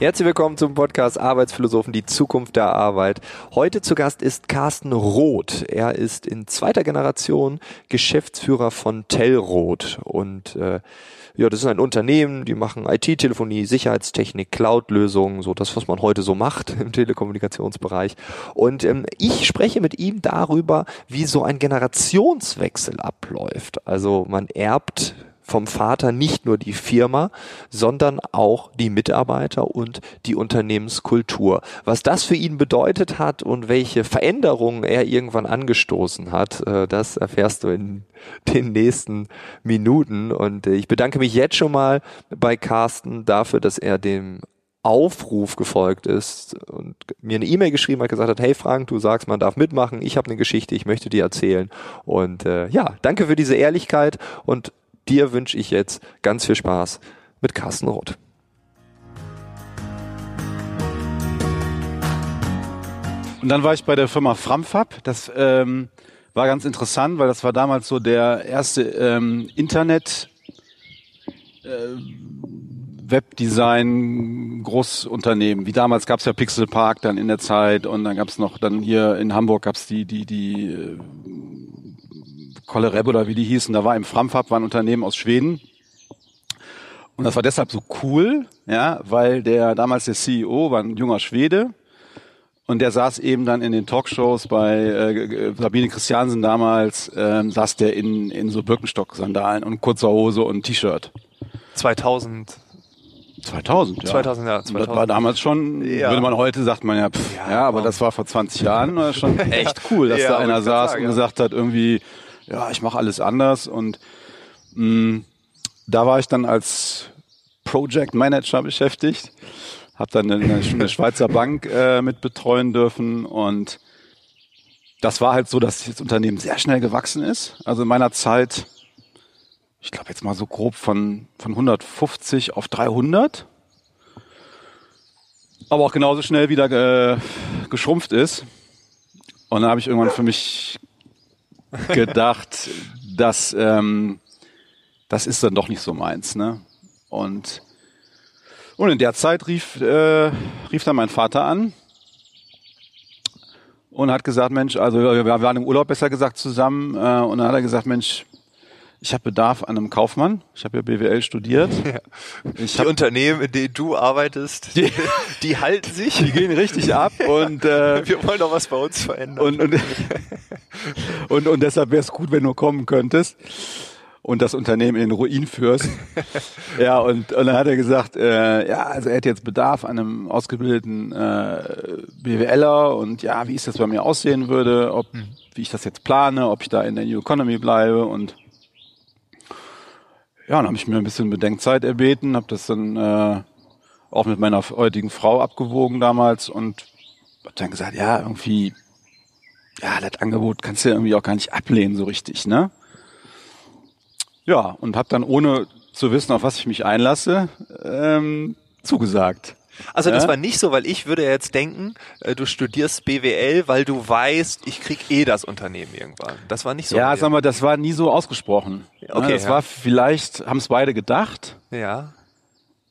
Herzlich willkommen zum Podcast Arbeitsphilosophen, die Zukunft der Arbeit. Heute zu Gast ist Carsten Roth. Er ist in zweiter Generation Geschäftsführer von Tellroth und äh, ja, das ist ein Unternehmen, die machen IT-Telefonie, Sicherheitstechnik, Cloud-Lösungen, so das, was man heute so macht im Telekommunikationsbereich. Und ähm, ich spreche mit ihm darüber, wie so ein Generationswechsel abläuft. Also man erbt vom Vater nicht nur die Firma, sondern auch die Mitarbeiter und die Unternehmenskultur. Was das für ihn bedeutet hat und welche Veränderungen er irgendwann angestoßen hat, äh, das erfährst du in den nächsten Minuten. Und äh, ich bedanke mich jetzt schon mal bei Carsten dafür, dass er dem Aufruf gefolgt ist und mir eine E-Mail geschrieben hat, gesagt hat, hey Frank, du sagst, man darf mitmachen, ich habe eine Geschichte, ich möchte dir erzählen. Und äh, ja, danke für diese Ehrlichkeit und dir wünsche ich jetzt ganz viel Spaß mit Carsten Roth. Und dann war ich bei der Firma Framfab. Das ähm, war ganz interessant, weil das war damals so der erste ähm, Internet äh, Webdesign Großunternehmen. Wie damals gab es ja Pixel Park dann in der Zeit und dann gab es noch dann hier in Hamburg gab es die die die äh, Kollereb oder wie die hießen, da war im Framfab, war ein Unternehmen aus Schweden. Und das war deshalb so cool, ja, weil der damals der CEO war ein junger Schwede und der saß eben dann in den Talkshows bei äh, Sabine Christiansen damals, ähm, saß der in, in so Birkenstock-Sandalen und kurzer Hose und T-Shirt. 2000 2000, ja. 2000, ja. 2000. Das war damals schon, ja. würde man heute, sagt man ja, pff, ja, ja, aber das war vor 20 Jahren schon echt cool, dass ja, da einer saß sagen, und gesagt hat, irgendwie, ja, ich mache alles anders und mh, mm, da war ich dann als Project Manager beschäftigt, habe dann eine, eine Schweizer Bank äh, mit betreuen dürfen und das war halt so, dass das Unternehmen sehr schnell gewachsen ist. Also in meiner Zeit, ich glaube jetzt mal so grob von, von 150 auf 300. Aber auch genauso schnell wieder äh, geschrumpft ist. Und dann habe ich irgendwann für mich gedacht, dass ähm, das ist dann doch nicht so meins. Ne? Und, und in der Zeit rief, äh, rief dann mein Vater an und hat gesagt, Mensch, also wir waren im Urlaub besser gesagt zusammen äh, und dann hat er gesagt, Mensch, ich habe Bedarf an einem Kaufmann. Ich habe ja BWL studiert. Ja. Die Unternehmen, in denen du arbeitest, die, die halten sich. Die gehen richtig ab und äh, wir wollen doch was bei uns verändern. Und, und, und, und deshalb wäre es gut, wenn du kommen könntest und das Unternehmen in den Ruin führst. ja, und, und dann hat er gesagt, äh, ja, also er hat jetzt Bedarf an einem ausgebildeten äh, BWLer und ja, wie ist das bei mir aussehen würde, ob hm. wie ich das jetzt plane, ob ich da in der New Economy bleibe und ja, dann habe ich mir ein bisschen Bedenkzeit erbeten, habe das dann äh, auch mit meiner heutigen Frau abgewogen damals und habe dann gesagt, ja, irgendwie, ja, das Angebot kannst du ja irgendwie auch gar nicht ablehnen so richtig, ne? Ja, und habe dann ohne zu wissen, auf was ich mich einlasse, ähm, zugesagt. Also das war nicht so, weil ich würde jetzt denken, äh, du studierst BWL, weil du weißt, ich krieg eh das Unternehmen irgendwann. Das war nicht so. Ja, sag mal, das war nie so ausgesprochen. Okay. Das ja. war vielleicht, haben es beide gedacht. Ja.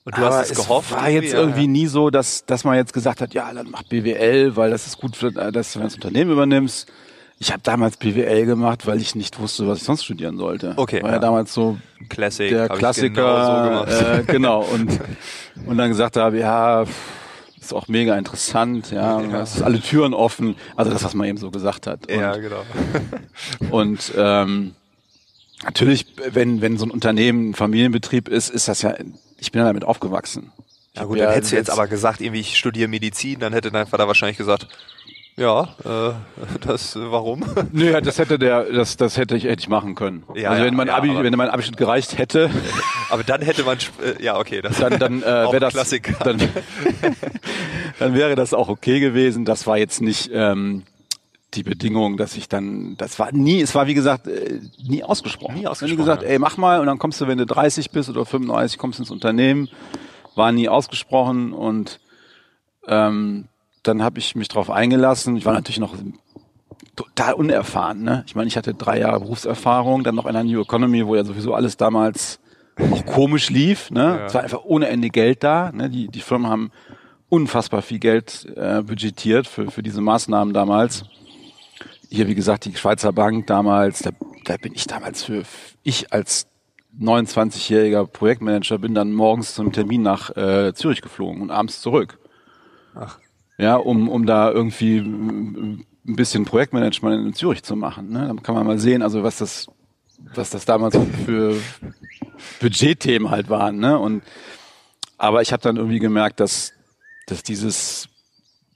Und du Aber hast es gehofft. Es war jetzt irgendwie ja. nie so, dass, dass man jetzt gesagt hat, ja, dann mach BWL, weil das ist gut, für, äh, dass du das Unternehmen übernimmst. Ich habe damals BWL gemacht, weil ich nicht wusste, was ich sonst studieren sollte. Okay. War ja, ja damals so Classic, der Klassiker. Genau, so äh, genau. Und, und dann gesagt habe, ja, ist auch mega interessant, ja, ja. ist alle Türen offen. Also das, was man eben so gesagt hat. Und, ja, genau. und ähm, natürlich, wenn, wenn so ein Unternehmen ein Familienbetrieb ist, ist das ja, ich bin ja damit aufgewachsen. Ja gut, dann hättest du jetzt aber gesagt, irgendwie ich studiere Medizin, dann hätte dein Vater wahrscheinlich gesagt, ja, äh, das warum? Nö, das hätte der, das, das hätte ich, hätte ich machen können. Ja, also wenn mein ja, Abi, wenn mein Abschnitt gereicht hätte. Aber dann hätte man, äh, ja okay, das dann, dann äh, wäre das, Klassiker. Dann, dann wäre das auch okay gewesen. Das war jetzt nicht ähm, die Bedingung, dass ich dann, das war nie, es war wie gesagt äh, nie ausgesprochen. Nie ausgesprochen. Nie gesagt, ey mach mal und dann kommst du, wenn du 30 bist oder 35, kommst ins Unternehmen. War nie ausgesprochen und ähm, dann habe ich mich darauf eingelassen. Ich war natürlich noch total unerfahren. Ne? Ich meine, ich hatte drei Jahre Berufserfahrung, dann noch in der New Economy, wo ja sowieso alles damals auch komisch lief. Ne? Ja. Es war einfach ohne Ende Geld da. Ne? Die, die Firmen haben unfassbar viel Geld äh, budgetiert für, für diese Maßnahmen damals. Hier, wie gesagt, die Schweizer Bank damals, da, da bin ich damals für, ich als 29-jähriger Projektmanager bin dann morgens zum Termin nach äh, Zürich geflogen und abends zurück. Ach. Ja, um, um da irgendwie ein bisschen Projektmanagement in Zürich zu machen. Ne? Dann kann man mal sehen, also was das, was das damals für Budgetthemen halt waren. Ne? Und aber ich habe dann irgendwie gemerkt, dass, dass dieses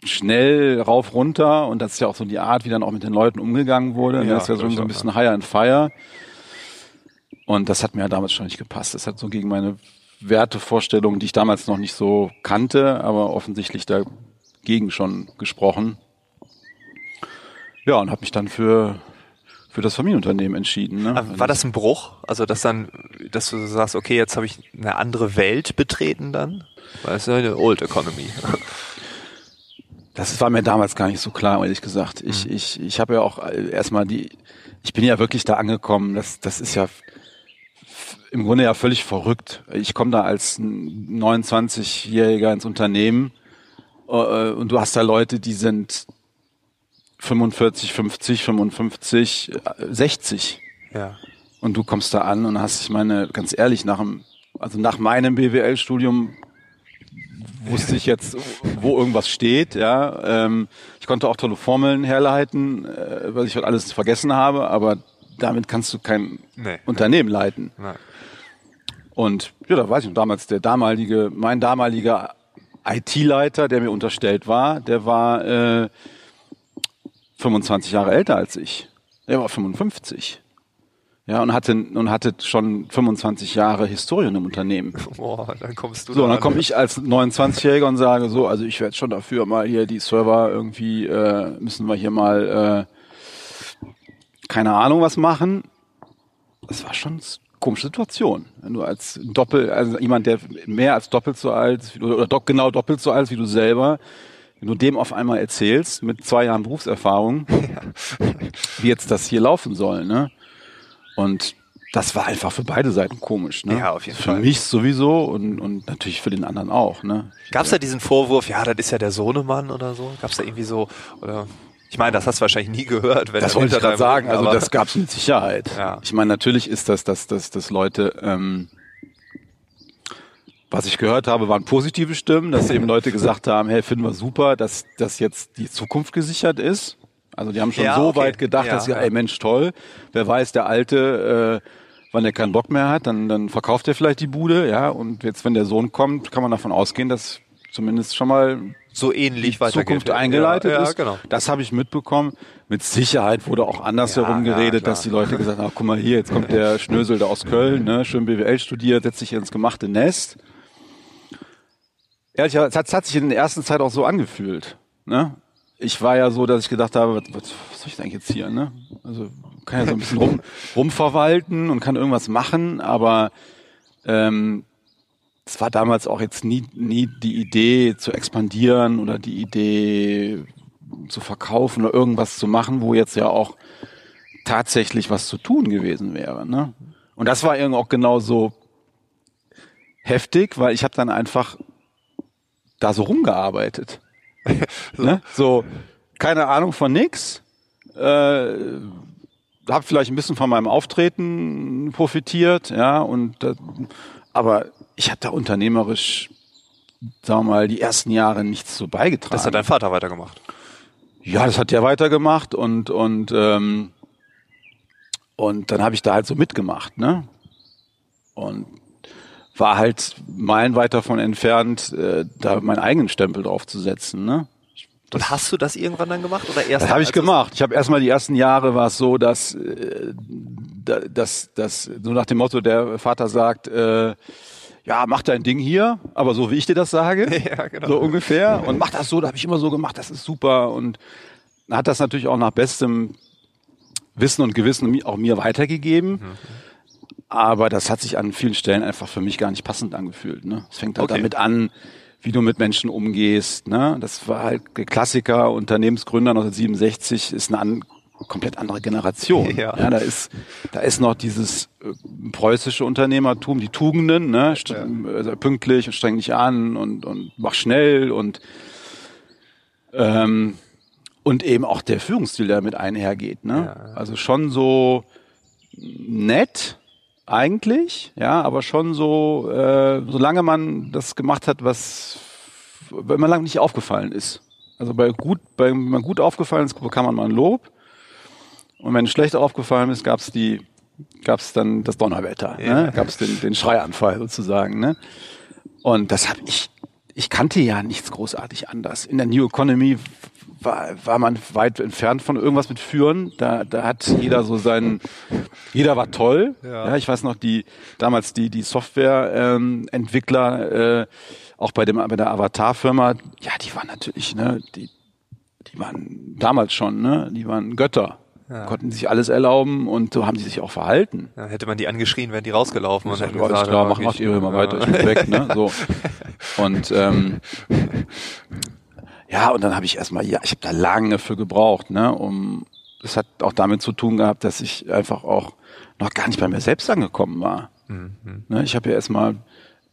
schnell rauf runter und das ist ja auch so die Art, wie dann auch mit den Leuten umgegangen wurde. Ne? Ja, das ist ja so, ein bisschen higher and fire. Und das hat mir ja damals schon nicht gepasst. Das hat so gegen meine Wertevorstellungen, die ich damals noch nicht so kannte, aber offensichtlich dagegen schon gesprochen. Ja, und habe mich dann für für das Familienunternehmen entschieden. Ne? War das ein Bruch? Also dass dann, dass du sagst, okay, jetzt habe ich eine andere Welt betreten dann? Weil es ist ja eine Old Economy. Das war mir damals gar nicht so klar, ehrlich gesagt. Ich, mhm. ich, ich habe ja auch erstmal die, ich bin ja wirklich da angekommen. Das, das ist ja im Grunde ja völlig verrückt. Ich komme da als 29-Jähriger ins Unternehmen äh, und du hast da Leute, die sind 45, 50, 55, 60. Ja. Und du kommst da an und hast, ich meine, ganz ehrlich, nach dem, also nach meinem BWL-Studium wusste ich jetzt, wo irgendwas steht, ja. Ähm, ich konnte auch tolle Formeln herleiten, äh, was ich halt alles vergessen habe, aber damit kannst du kein nee. Unternehmen leiten. Nee. Und ja, da weiß ich, damals der damalige, mein damaliger IT-Leiter, der mir unterstellt war, der war äh, 25 Jahre älter als ich. Er war 55. Ja, und hatte, und hatte schon 25 Jahre Historien im Unternehmen. Boah, dann kommst du So, da dann komme ich als 29-Jähriger und sage so, also ich werde schon dafür mal hier die Server irgendwie, äh, müssen wir hier mal, äh, keine Ahnung was machen. Das war schon komische Situation. Wenn du als Doppel, also jemand, der mehr als doppelt so alt, oder do, genau doppelt so alt wie du selber, wenn du dem auf einmal erzählst, mit zwei Jahren Berufserfahrung, ja. wie jetzt das hier laufen soll, ne? Und das war einfach für beide Seiten komisch, ne? Ja, auf jeden für Fall. Für mich sowieso und, und natürlich für den anderen auch, ne? Gab es da diesen Vorwurf, ja, das ist ja der Sohnemann oder so? Gab es da irgendwie so, oder ich meine, das hast du wahrscheinlich nie gehört. Wenn das wollte ich gerade sagen. Also das gab es mit Sicherheit. Ja. Ich meine, natürlich ist das, dass, dass, dass Leute ähm, was ich gehört habe, waren positive Stimmen, dass eben Leute gesagt haben, hey, finden wir super, dass, dass jetzt die Zukunft gesichert ist. Also die haben schon ja, so okay. weit gedacht, ja, dass sie, ey Mensch, toll, wer weiß, der Alte, äh, wann er keinen Bock mehr hat, dann, dann verkauft er vielleicht die Bude, ja, und jetzt, wenn der Sohn kommt, kann man davon ausgehen, dass zumindest schon mal so ähnlich die Zukunft eingeleitet ja, ist. Genau. Das habe ich mitbekommen. Mit Sicherheit wurde auch andersherum ja, geredet, dass die Leute gesagt haben, guck mal hier, jetzt kommt der Schnösel da aus Köln, ne, schön BWL studiert, setzt sich ins gemachte Nest. Ehrlich, es hat, hat sich in der ersten Zeit auch so angefühlt. Ne? Ich war ja so, dass ich gedacht habe, was, was soll ich denn jetzt hier? Ne? Also kann ja so ein bisschen rum, rumverwalten und kann irgendwas machen, aber ähm, es war damals auch jetzt nie, nie die Idee zu expandieren oder die Idee zu verkaufen oder irgendwas zu machen, wo jetzt ja auch tatsächlich was zu tun gewesen wäre. Ne? Und das war irgendwie auch genauso heftig, weil ich habe dann einfach da so rumgearbeitet. so. Ne? so, keine Ahnung von nix. Äh, hab vielleicht ein bisschen von meinem Auftreten profitiert, ja, und äh, aber ich habe da unternehmerisch, sagen wir mal, die ersten Jahre nichts so beigetragen. Das hat dein Vater weitergemacht. Ja, das hat der weitergemacht und und ähm, und dann habe ich da halt so mitgemacht, ne? Und war halt meilenweit davon entfernt, äh, da meinen eigenen Stempel draufzusetzen. Ne? Und hast du das irgendwann dann gemacht oder erst? Das habe ich gemacht. Ich habe erstmal die ersten Jahre war es so, dass, äh, dass, dass so nach dem Motto der Vater sagt, äh, ja, mach dein Ding hier, aber so wie ich dir das sage, ja, genau. so ungefähr. Und mach das so, da habe ich immer so gemacht, das ist super. Und hat das natürlich auch nach bestem Wissen und Gewissen auch mir weitergegeben. Mhm. Aber das hat sich an vielen Stellen einfach für mich gar nicht passend angefühlt. Ne? Es fängt halt okay. damit an, wie du mit Menschen umgehst. Ne? Das war halt der Klassiker, Unternehmensgründer 1967 ist ein komplett andere Generation. Ja. ja. da ist, da ist noch dieses äh, preußische Unternehmertum, die Tugenden, ne, ja. also pünktlich und streng dich an und, und mach schnell und, ähm, und eben auch der Führungsstil, der damit einhergeht, ne. Ja. Also schon so nett, eigentlich, ja, aber schon so, äh, solange man das gemacht hat, was, wenn man lange nicht aufgefallen ist. Also bei gut, bei, wenn man gut aufgefallen ist, bekam man mal ein Lob. Und wenn schlecht aufgefallen ist, gab es die, gab es dann das Donnerwetter, ne? ja. ne? gab es den, den Schreianfall sozusagen. Ne? Und das habe ich, ich kannte ja nichts großartig anders. In der New Economy war, war man weit entfernt von irgendwas mit Führen. Da, da hat jeder so seinen, jeder war toll. Ja. ja ich weiß noch, die damals die die Softwareentwickler, ähm, äh, auch bei dem bei der Avatar-Firma, ja, die waren natürlich, ne, die die waren damals schon, ne, die waren Götter. Ja. Konnten sich alles erlauben und so haben sie sich auch verhalten. Ja, hätte man die angeschrien, wären die rausgelaufen und hätten gesagt, klar, mach, macht ihr mal weiter, ich bin weg, ne? So. Und ähm, ja, und dann habe ich erstmal, ja, ich habe da lange für gebraucht, ne, um das hat auch damit zu tun gehabt, dass ich einfach auch noch gar nicht bei mir selbst angekommen war. Mhm. Ne, ich habe ja erstmal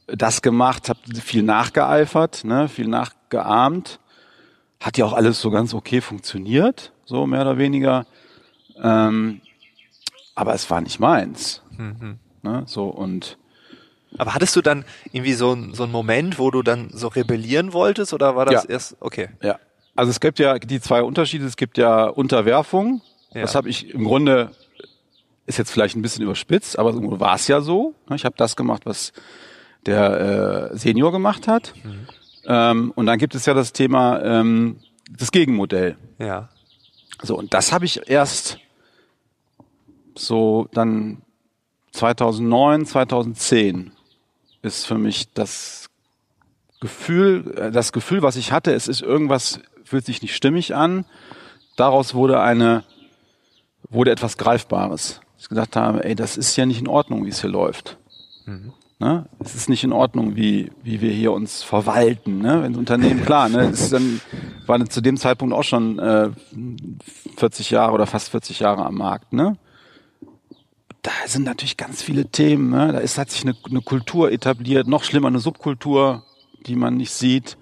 das gemacht, habe viel nachgeeifert, ne, viel nachgeahmt. Hat ja auch alles so ganz okay funktioniert, so mehr oder weniger. Ähm, aber es war nicht meins. Mhm. Ne, so und aber hattest du dann irgendwie so, so einen Moment, wo du dann so rebellieren wolltest oder war das ja. erst okay? Ja. Also es gibt ja die zwei Unterschiede. Es gibt ja Unterwerfung. Ja. Das habe ich im Grunde ist jetzt vielleicht ein bisschen überspitzt, aber war es ja so. Ich habe das gemacht, was der äh, Senior gemacht hat. Mhm. Ähm, und dann gibt es ja das Thema ähm, das Gegenmodell. Ja. So und das habe ich erst so dann 2009, 2010 ist für mich das Gefühl, äh, das Gefühl, was ich hatte, es ist irgendwas, fühlt sich nicht stimmig an. Daraus wurde eine, wurde etwas Greifbares. Ich gesagt habe, ey, das ist ja nicht in Ordnung, wie es hier läuft. Mhm. Ne? Es ist nicht in Ordnung, wie, wie wir hier uns verwalten. Ne? Wenn Unternehmen, klar, ne? es ist dann, war zu dem Zeitpunkt auch schon äh, 40 Jahre oder fast 40 Jahre am Markt. Ne? Da sind natürlich ganz viele Themen. Ne? Da ist, hat sich eine, eine Kultur etabliert, noch schlimmer eine Subkultur, die man nicht sieht.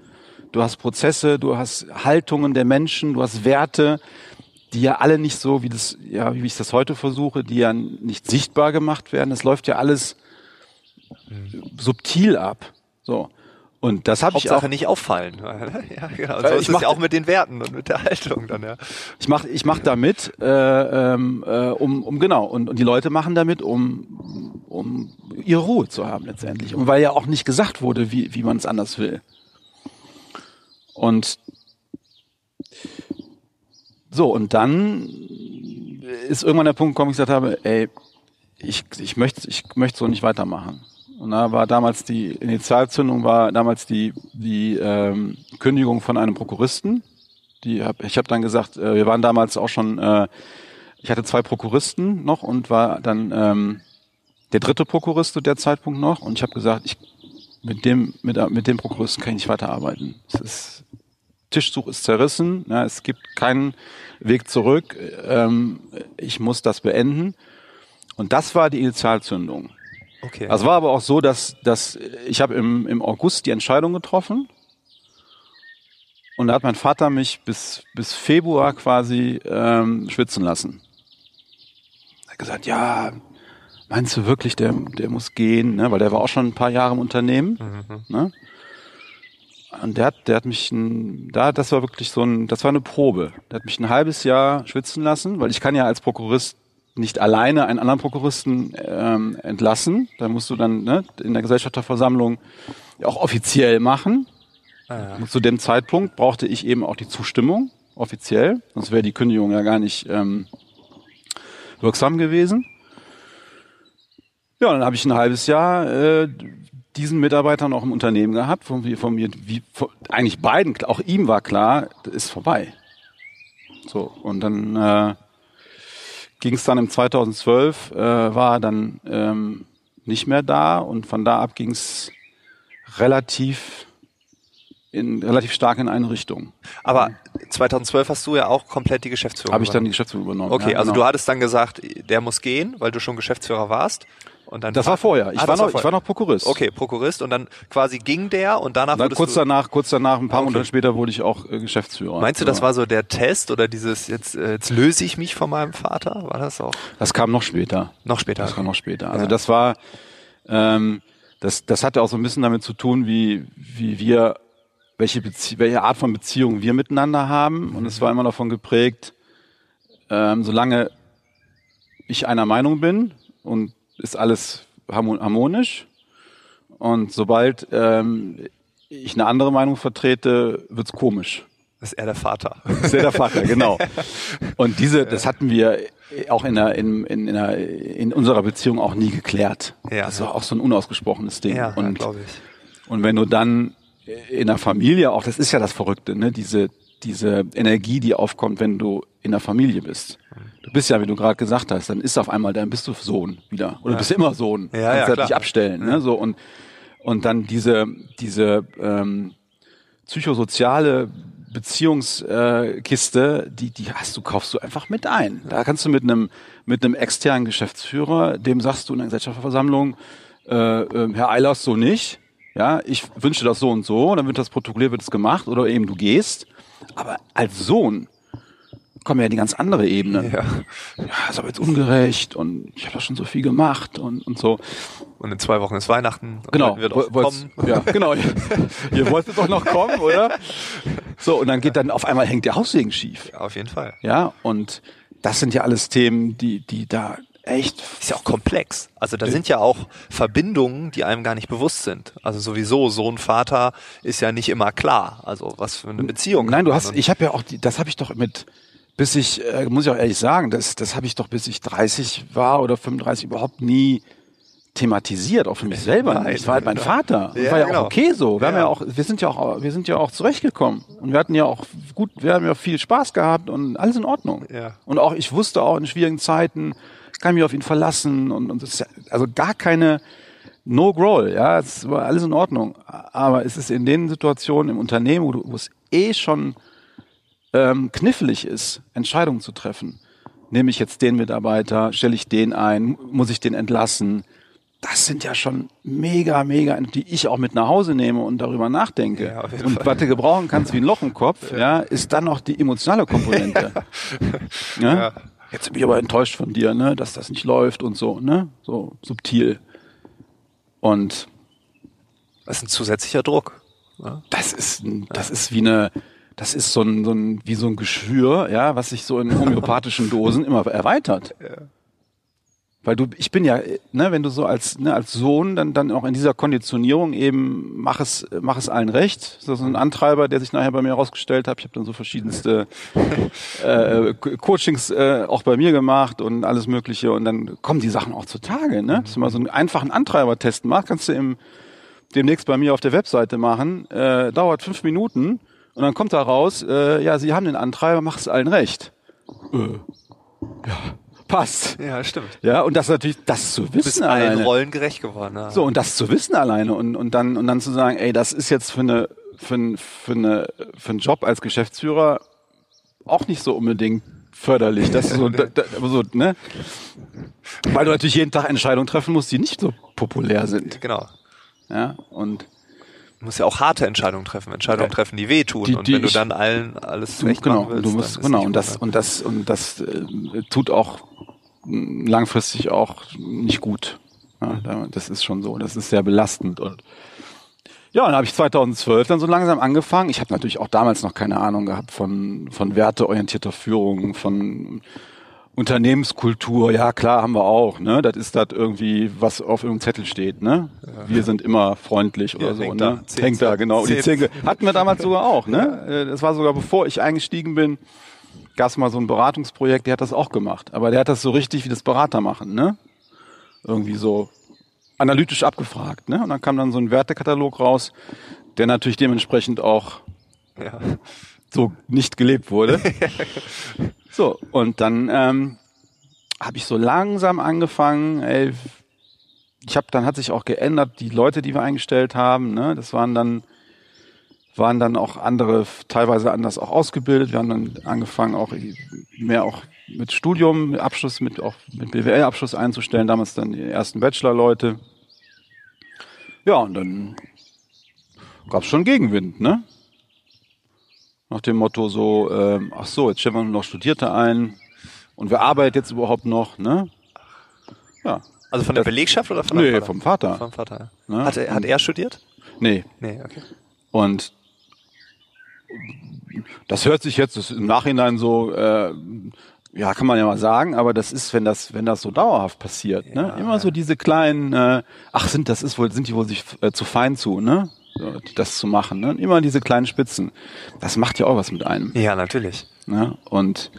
Du hast Prozesse, du hast Haltungen der Menschen, du hast Werte, die ja alle nicht so, wie das, ja, wie ich das heute versuche, die ja nicht sichtbar gemacht werden. Es läuft ja alles mhm. subtil ab. So. Und das habe ich auch nicht auffallen. ja, genau. So ist es ja auch mit den Werten und mit der Haltung dann ja. Ich mache ich mach damit, äh, ähm, äh, um, um genau und, und die Leute machen damit, um um ihre Ruhe zu haben letztendlich und weil ja auch nicht gesagt wurde, wie wie man es anders will. Und so und dann ist irgendwann der Punkt gekommen, ich gesagt habe, ey, ich ich möchte ich möchte so nicht weitermachen. Und da war damals die Initialzündung war damals die die ähm, Kündigung von einem Prokuristen. Die hab, ich habe dann gesagt, äh, wir waren damals auch schon, äh, ich hatte zwei Prokuristen noch und war dann ähm, der dritte Prokurist zu der Zeitpunkt noch und ich habe gesagt, ich mit dem mit, mit dem Prokuristen kann ich nicht weiterarbeiten. Es ist Tischsuch ist zerrissen, ja, es gibt keinen Weg zurück. Ähm, ich muss das beenden. Und das war die Initialzündung. Okay. Also war aber auch so, dass, dass ich habe im, im August die Entscheidung getroffen und da hat mein Vater mich bis, bis Februar quasi ähm, schwitzen lassen. Er hat gesagt, ja, meinst du wirklich, der, der muss gehen, ne? weil der war auch schon ein paar Jahre im Unternehmen. Mhm. Ne? Und der hat, der hat mich, ein, da, das war wirklich so ein, das war eine Probe. Der hat mich ein halbes Jahr schwitzen lassen, weil ich kann ja als Prokurist nicht alleine einen anderen Prokuristen ähm, entlassen. Da musst du dann ne, in der Gesellschafterversammlung auch offiziell machen. Ah, ja. Zu dem Zeitpunkt brauchte ich eben auch die Zustimmung offiziell, sonst wäre die Kündigung ja gar nicht ähm, wirksam gewesen. Ja, dann habe ich ein halbes Jahr äh, diesen Mitarbeiter noch im Unternehmen gehabt, von, von mir, wie, von, eigentlich beiden, auch ihm war klar, das ist vorbei. So, und dann äh, ging es dann im 2012, äh, war er dann ähm, nicht mehr da und von da ab ging es relativ in relativ stark in eine Richtung. Aber 2012 hast du ja auch komplett die Geschäftsführung. Habe ich dann die Geschäftsführung übernommen. Okay, ja, also genau. du hattest dann gesagt, der muss gehen, weil du schon Geschäftsführer warst. Und dann das war vorher. Ich, ah, war noch, war ich war noch Prokurist. Okay, Prokurist. Und dann quasi ging der und danach dann kurz danach, kurz danach, ein paar okay. Monate später wurde ich auch äh, Geschäftsführer. Meinst du, das war so der Test oder dieses jetzt, äh, jetzt löse ich mich von meinem Vater? War das auch? Das kam noch später. Noch später. Das okay. kam noch später. Also ja. das war, ähm, das, das hatte auch so ein bisschen damit zu tun, wie, wie wir, welche, Bezie welche Art von Beziehung wir miteinander haben. Und es war immer davon geprägt, ähm, solange ich einer Meinung bin und ist alles harmonisch. Und sobald ähm, ich eine andere Meinung vertrete, wird's komisch. Das ist er der Vater. Das ist er der Vater, genau. Und diese, das hatten wir auch in, der, in, in, in, der, in unserer Beziehung auch nie geklärt. Ja, das war auch so ein unausgesprochenes Ding. Ja, und, glaube ich. Und wenn du dann in der Familie, auch das ist ja das Verrückte, ne, diese, diese Energie, die aufkommt, wenn du in der Familie bist. Du bist ja, wie du gerade gesagt hast, dann ist auf einmal, dann bist du Sohn wieder. Oder ja. bist immer Sohn. Ja, Kannst ja, halt nicht abstellen. Ne? So, und, und dann diese, diese ähm, psychosoziale Beziehungskiste, äh, die, die hast du, kaufst du einfach mit ein. Da kannst du mit einem, mit einem externen Geschäftsführer, dem sagst du in der Gesellschaftsversammlung, äh, äh, Herr Eilers, so nicht. Ja, ich wünsche das so und so, dann wird das protokolliert, wird es gemacht, oder eben du gehst. Aber als Sohn kommen ja die ganz andere Ebene. Ja, ja ist aber jetzt ungerecht und ich habe da schon so viel gemacht und, und so. Und in zwei Wochen ist Weihnachten. Genau. Wird auch kommen. Ja, genau. Ihr wolltet doch noch kommen, oder? So, und dann geht dann auf einmal hängt der Haussegen schief. Ja, auf jeden Fall. Ja, und das sind ja alles Themen, die, die da echt. Ist ja auch komplex. Also da sind ja auch Verbindungen, die einem gar nicht bewusst sind. Also sowieso, Sohn, Vater ist ja nicht immer klar. Also was für eine Beziehung. Nein, du hast, ich habe ja auch, die, das habe ich doch mit, bis ich, äh, muss ich auch ehrlich sagen, das, das habe ich doch bis ich 30 war oder 35 überhaupt nie thematisiert, auch für mich selber. Nein, das war halt mein Vater. Das ja, war ja genau. auch okay so. Wir ja. haben ja auch, wir sind ja auch, wir sind ja auch zurechtgekommen. Und wir hatten ja auch gut, wir haben ja viel Spaß gehabt und alles in Ordnung. Ja. Und auch, ich wusste auch in schwierigen Zeiten, kann mich auf ihn verlassen und, und das, also gar keine No Growl, ja, es war alles in Ordnung. Aber es ist in den Situationen im Unternehmen, wo, du, wo es eh schon ähm, knifflig ist, Entscheidungen zu treffen. Nehme ich jetzt den Mitarbeiter, stelle ich den ein, muss ich den entlassen? Das sind ja schon mega, mega, die ich auch mit nach Hause nehme und darüber nachdenke. Ja, und Fall. was du gebrauchen kannst wie ein Loch im Kopf, ja, ja ist dann noch die emotionale Komponente. ja. ja? Jetzt bin ich aber enttäuscht von dir, ne, dass das nicht läuft und so, ne, so subtil. Und das ist ein zusätzlicher Druck. Ja? Das ist, das ist wie eine, das ist so ein, so ein, wie so ein Geschwür, ja, was sich so in homöopathischen Dosen immer erweitert. Ja. Weil du, ich bin ja, ne, wenn du so als, ne, als Sohn dann, dann auch in dieser Konditionierung eben mach es, mach es allen recht. Das ist so ein Antreiber, der sich nachher bei mir herausgestellt hat. Ich habe dann so verschiedenste äh, Coachings äh, auch bei mir gemacht und alles Mögliche. Und dann kommen die Sachen auch zutage, ne? Dass du mal so einen einfachen Antreibertest machst, kannst du im demnächst bei mir auf der Webseite machen. Äh, dauert fünf Minuten und dann kommt da raus, äh, ja, Sie haben den Antreiber, macht es allen recht. Äh, ja, passt. Ja, stimmt. Ja, und das natürlich, das zu wissen bist alleine. allen Rollen gerecht geworden. Ja. So, und das zu wissen alleine und, und dann, und dann zu sagen, ey, das ist jetzt für eine, für, ein, für eine, für einen Job als Geschäftsführer auch nicht so unbedingt förderlich. Das ist so, da, da, so, ne? Weil du natürlich jeden Tag Entscheidungen treffen musst, die nicht so populär sind. Genau. Ja, und Du musst ja auch harte Entscheidungen treffen, Entscheidungen treffen, die wehtun. Die, die und wenn du dann allen alles recht genau, machen willst, du musst, genau, und das, und das, und das äh, tut auch langfristig auch nicht gut. Ja, das ist schon so. Das ist sehr belastend und ja, dann habe ich 2012 dann so langsam angefangen. Ich habe natürlich auch damals noch keine Ahnung gehabt von, von werteorientierter Führung, von Unternehmenskultur, ja klar, haben wir auch, ne? Das ist das irgendwie, was auf irgendeinem Zettel steht, ne? Ja. Wir sind immer freundlich oder ja, so, hängt ne? Da, hängt da, genau. Zehn. Die Zehn hatten wir damals sogar auch, ne? Äh, das war sogar bevor ich eingestiegen bin, gab es mal so ein Beratungsprojekt, der hat das auch gemacht. Aber der hat das so richtig, wie das Berater machen, ne? Irgendwie so analytisch abgefragt, ne? Und dann kam dann so ein Wertekatalog raus, der natürlich dementsprechend auch ja. so nicht gelebt wurde. So, und dann ähm, habe ich so langsam angefangen, ey, ich habe, dann hat sich auch geändert, die Leute, die wir eingestellt haben, ne, das waren dann waren dann auch andere, teilweise anders auch ausgebildet. Wir haben dann angefangen auch mehr auch mit Studium, mit Abschluss, mit auch mit BWL-Abschluss einzustellen, damals dann die ersten Bachelor-Leute. Ja, und dann gab es schon Gegenwind, ne? Nach dem Motto so, äh, ach so, jetzt stellen wir nur noch Studierte ein und wer arbeitet jetzt überhaupt noch, ne? Ja. Also von der Belegschaft oder von nee, Vater? vom Vater. Vom Vater. Ne? Hat, er, hat er studiert? Nee. Nee, okay. Und das hört sich jetzt im Nachhinein so, äh, ja, kann man ja mal sagen, aber das ist, wenn das, wenn das so dauerhaft passiert, ne? ja, ne? Immer ja. so diese kleinen, äh, ach, sind das ist wohl, sind die wohl sich äh, zu fein zu, ne? Das zu machen. Ne? Immer diese kleinen Spitzen. Das macht ja auch was mit einem. Ja, natürlich. Ne? Und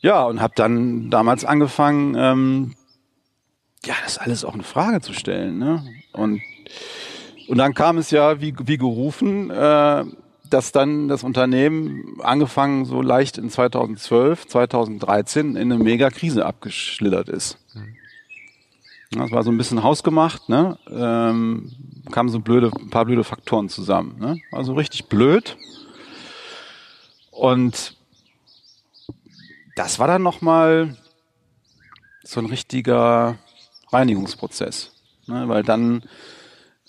ja, und habe dann damals angefangen, ähm, ja, das alles auch in Frage zu stellen. Ne? Und, und dann kam es ja wie, wie gerufen, äh, dass dann das Unternehmen angefangen so leicht in 2012, 2013 in eine Mega-Krise abgeschlittert ist. Das war so ein bisschen hausgemacht, ne? Ähm, kamen so blöde, ein paar blöde Faktoren zusammen. Ne? Also richtig blöd. Und das war dann nochmal so ein richtiger Reinigungsprozess. Ne? Weil dann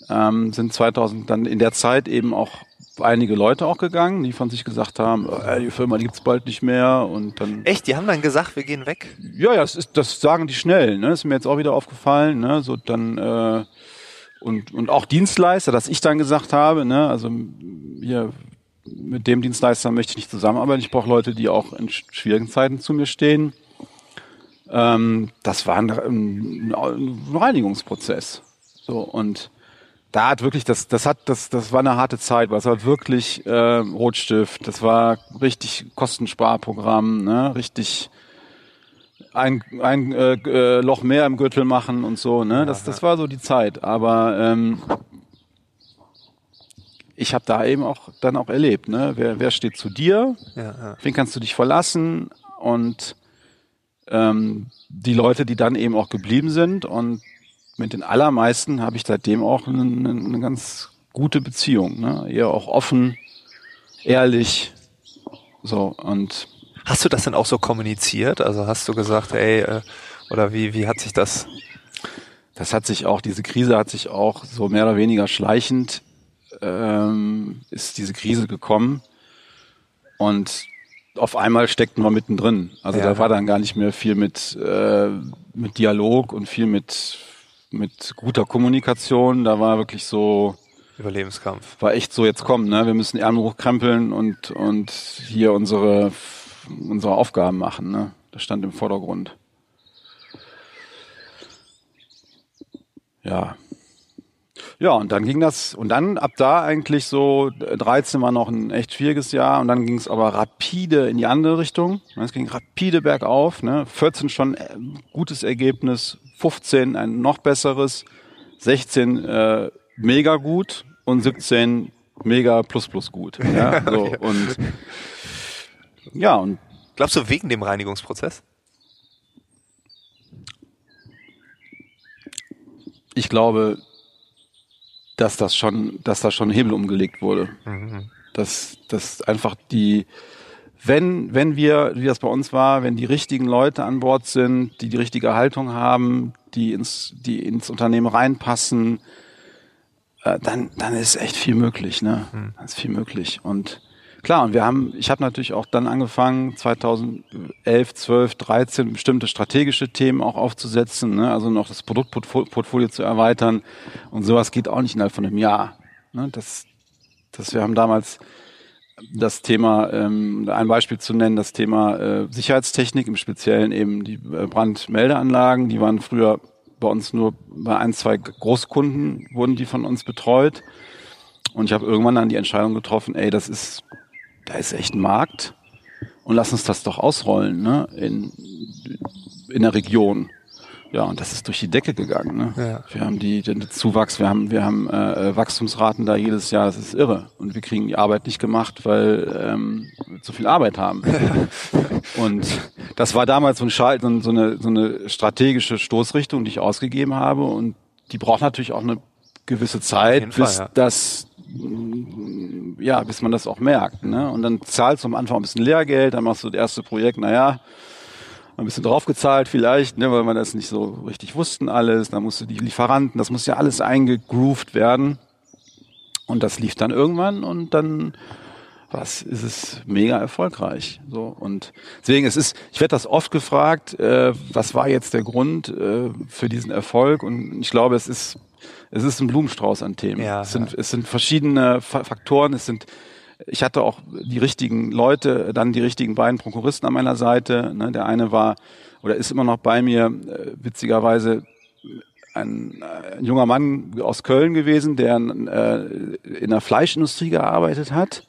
ähm, sind 2000 dann in der Zeit eben auch einige Leute auch gegangen, die von sich gesagt haben, äh, die Firma die gibt's bald nicht mehr und dann. Echt? Die haben dann gesagt, wir gehen weg? Ja, ja, das, ist, das sagen die schnell. Ne? Das ist mir jetzt auch wieder aufgefallen. Ne? So dann äh, und und auch Dienstleister, dass ich dann gesagt habe, ne, also hier mit dem Dienstleister möchte ich nicht zusammenarbeiten. Ich brauche Leute, die auch in schwierigen Zeiten zu mir stehen. Ähm, das war ein, ein, ein Reinigungsprozess. So und da hat wirklich, das, das hat, das, das war eine harte Zeit, weil es war wirklich äh, Rotstift, das war richtig Kostensparprogramm, ne, richtig ein, ein äh, äh, Loch mehr im Gürtel machen und so, ne, das, das war so die Zeit. Aber ähm, ich habe da eben auch dann auch erlebt, ne, wer, wer steht zu dir, ja, ja. wen kannst du dich verlassen? Und ähm, die Leute, die dann eben auch geblieben sind und mit den allermeisten habe ich seitdem auch eine, eine ganz gute Beziehung. Ne? Eher auch offen, ehrlich. So und hast du das denn auch so kommuniziert? Also hast du gesagt, ey, äh, oder wie wie hat sich das? Das hat sich auch diese Krise hat sich auch so mehr oder weniger schleichend ähm, ist diese Krise gekommen und auf einmal steckten wir mittendrin. Also ja, da war dann gar nicht mehr viel mit äh, mit Dialog und viel mit mit guter Kommunikation. Da war wirklich so Überlebenskampf. War echt so, jetzt kommen, ne? Wir müssen Ärmel hochkrempeln und, und hier unsere, unsere Aufgaben machen, ne? Das stand im Vordergrund. Ja. Ja, und dann ging das, und dann ab da eigentlich so, 13 war noch ein echt schwieriges Jahr, und dann ging es aber rapide in die andere Richtung. Es ging rapide bergauf, ne? 14 schon äh, gutes Ergebnis, 15 ein noch besseres, 16 äh, mega gut und 17 mega plus plus gut. Ja, so, und ja und glaubst du wegen dem Reinigungsprozess? Ich glaube, dass das schon, dass da schon Hebel umgelegt wurde. Mhm. Dass, dass einfach die, wenn, wenn wir, wie das bei uns war, wenn die richtigen Leute an Bord sind, die die richtige Haltung haben, die ins, die ins Unternehmen reinpassen, äh, dann, dann ist echt viel möglich, ne? Hm. Dann ist viel möglich. Und klar, und wir haben, ich habe natürlich auch dann angefangen, 2011, 12, 13 bestimmte strategische Themen auch aufzusetzen, ne? also noch das Produktportfolio zu erweitern. Und sowas geht auch nicht innerhalb von einem Jahr. Ne? Das, das, wir haben damals das Thema, ähm, ein Beispiel zu nennen, das Thema äh, Sicherheitstechnik, im Speziellen eben die äh, Brandmeldeanlagen, die waren früher bei uns nur bei ein, zwei Großkunden wurden die von uns betreut. Und ich habe irgendwann dann die Entscheidung getroffen, ey, das ist, da ist echt ein Markt und lass uns das doch ausrollen, ne, in, in der Region. Ja, und das ist durch die Decke gegangen. Ne? Ja. Wir haben die, den Zuwachs, wir haben, wir haben äh, Wachstumsraten da jedes Jahr, das ist irre. Und wir kriegen die Arbeit nicht gemacht, weil ähm, wir zu viel Arbeit haben. und das war damals so, ein Schalt, so, eine, so eine strategische Stoßrichtung, die ich ausgegeben habe. Und die braucht natürlich auch eine gewisse Zeit, bis Fall, ja. das ja, bis man das auch merkt. Ne? Und dann zahlst du am Anfang ein bisschen Lehrgeld, dann machst du das erste Projekt, naja, ein bisschen draufgezahlt vielleicht, ne, weil man das nicht so richtig wussten alles. Dann musst du die Lieferanten, das muss ja alles eingegroovt werden. Und das lief dann irgendwann und dann was ist es mega erfolgreich. So und deswegen es ist, ich werde das oft gefragt, äh, was war jetzt der Grund äh, für diesen Erfolg? Und ich glaube, es ist es ist ein Blumenstrauß an Themen. Ja, es sind ja. es sind verschiedene Faktoren. Es sind ich hatte auch die richtigen Leute, dann die richtigen beiden Prokuristen an meiner Seite. Ne? Der eine war oder ist immer noch bei mir, äh, witzigerweise ein, ein, junger Mann aus Köln gewesen, der äh, in der Fleischindustrie gearbeitet hat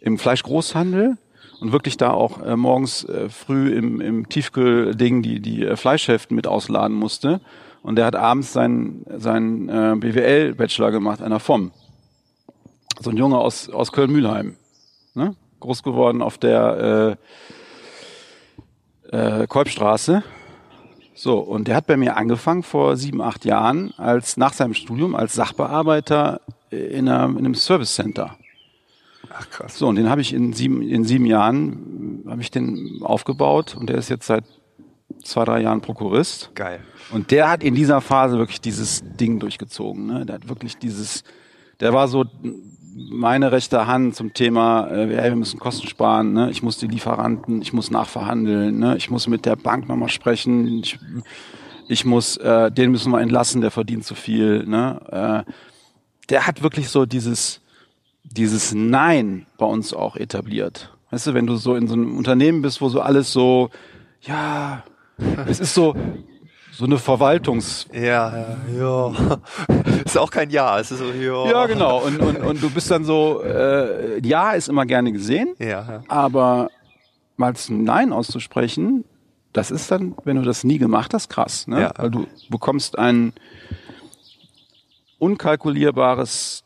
im Fleischgroßhandel und wirklich da auch äh, morgens äh, früh im, im Tiefkühlding die, die äh, Fleischhälften mit ausladen musste. Und der hat abends seinen, seinen äh, BWL-Bachelor gemacht, einer FOM. So ein Junge aus, aus Köln-Mühlheim. Ne? Groß geworden auf der äh, äh, Kolbstraße. So, und der hat bei mir angefangen vor sieben, acht Jahren als nach seinem Studium als Sachbearbeiter in, einer, in einem Service Center. Ach krass. So, und den habe ich in sieben, in sieben Jahren habe ich den aufgebaut und der ist jetzt seit zwei, drei Jahren Prokurist. Geil. Und der hat in dieser Phase wirklich dieses Ding durchgezogen. Ne? Der hat wirklich dieses, der war so meine rechte Hand zum Thema, äh, wir müssen Kosten sparen, ne? ich muss die Lieferanten, ich muss nachverhandeln, ne? ich muss mit der Bank nochmal sprechen, ich, ich muss, äh, den müssen wir entlassen, der verdient zu viel. Ne? Äh, der hat wirklich so dieses, dieses Nein bei uns auch etabliert. Weißt du, wenn du so in so einem Unternehmen bist, wo so alles so, ja, es ist so, so eine Verwaltungs... Ja, ja. ist auch kein Ja, es ist so, ja. Ja, genau. Und, und, und du bist dann so, äh, Ja ist immer gerne gesehen, ja. aber mal ein Nein auszusprechen, das ist dann, wenn du das nie gemacht hast, krass. Ne? Ja. Weil du bekommst ein unkalkulierbares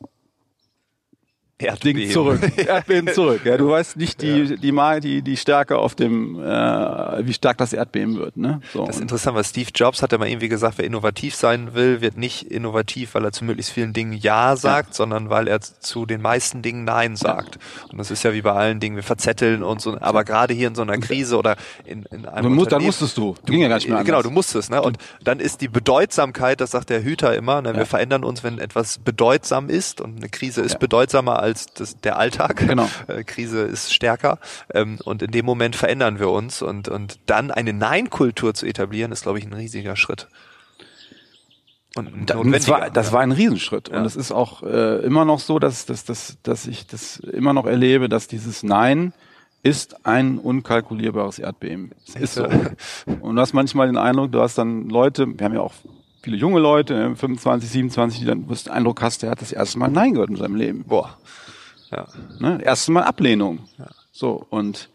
Erdbeben zurück. Erdbeben zurück. Ja, du weißt nicht die, die, die, die, die Stärke auf dem, äh, wie stark das Erdbeben wird. Ne? So. Das ist interessant, weil Steve Jobs hat ja mal irgendwie gesagt, wer innovativ sein will, wird nicht innovativ, weil er zu möglichst vielen Dingen Ja sagt, ja. sondern weil er zu den meisten Dingen Nein sagt. Ja. Und das ist ja wie bei allen Dingen, wir verzetteln und so, aber gerade hier in so einer Krise oder in, in einem musst, Dann musstest du. du ging ja gar nicht mehr anders. Genau, du musstest. Ne? Und dann ist die Bedeutsamkeit, das sagt der Hüter immer, ne? wir verändern uns, wenn etwas bedeutsam ist und eine Krise ist bedeutsamer als das, der Alltag. Genau. Äh, Krise ist stärker. Ähm, und in dem Moment verändern wir uns. Und, und dann eine Nein-Kultur zu etablieren, ist, glaube ich, ein riesiger Schritt. Und das, war, das war ein Riesenschritt. Ja. Und es ist auch äh, immer noch so, dass, dass, dass, dass ich das immer noch erlebe, dass dieses Nein ist ein unkalkulierbares Erdbeben. Es ist so. Und du hast manchmal den Eindruck, du hast dann Leute, wir haben ja auch viele junge Leute, 25, 27, die dann du den Eindruck hast, der hat das erste Mal Nein gehört in seinem Leben. Boah. Ja. Ne? Erste Mal Ablehnung. Ja. So, und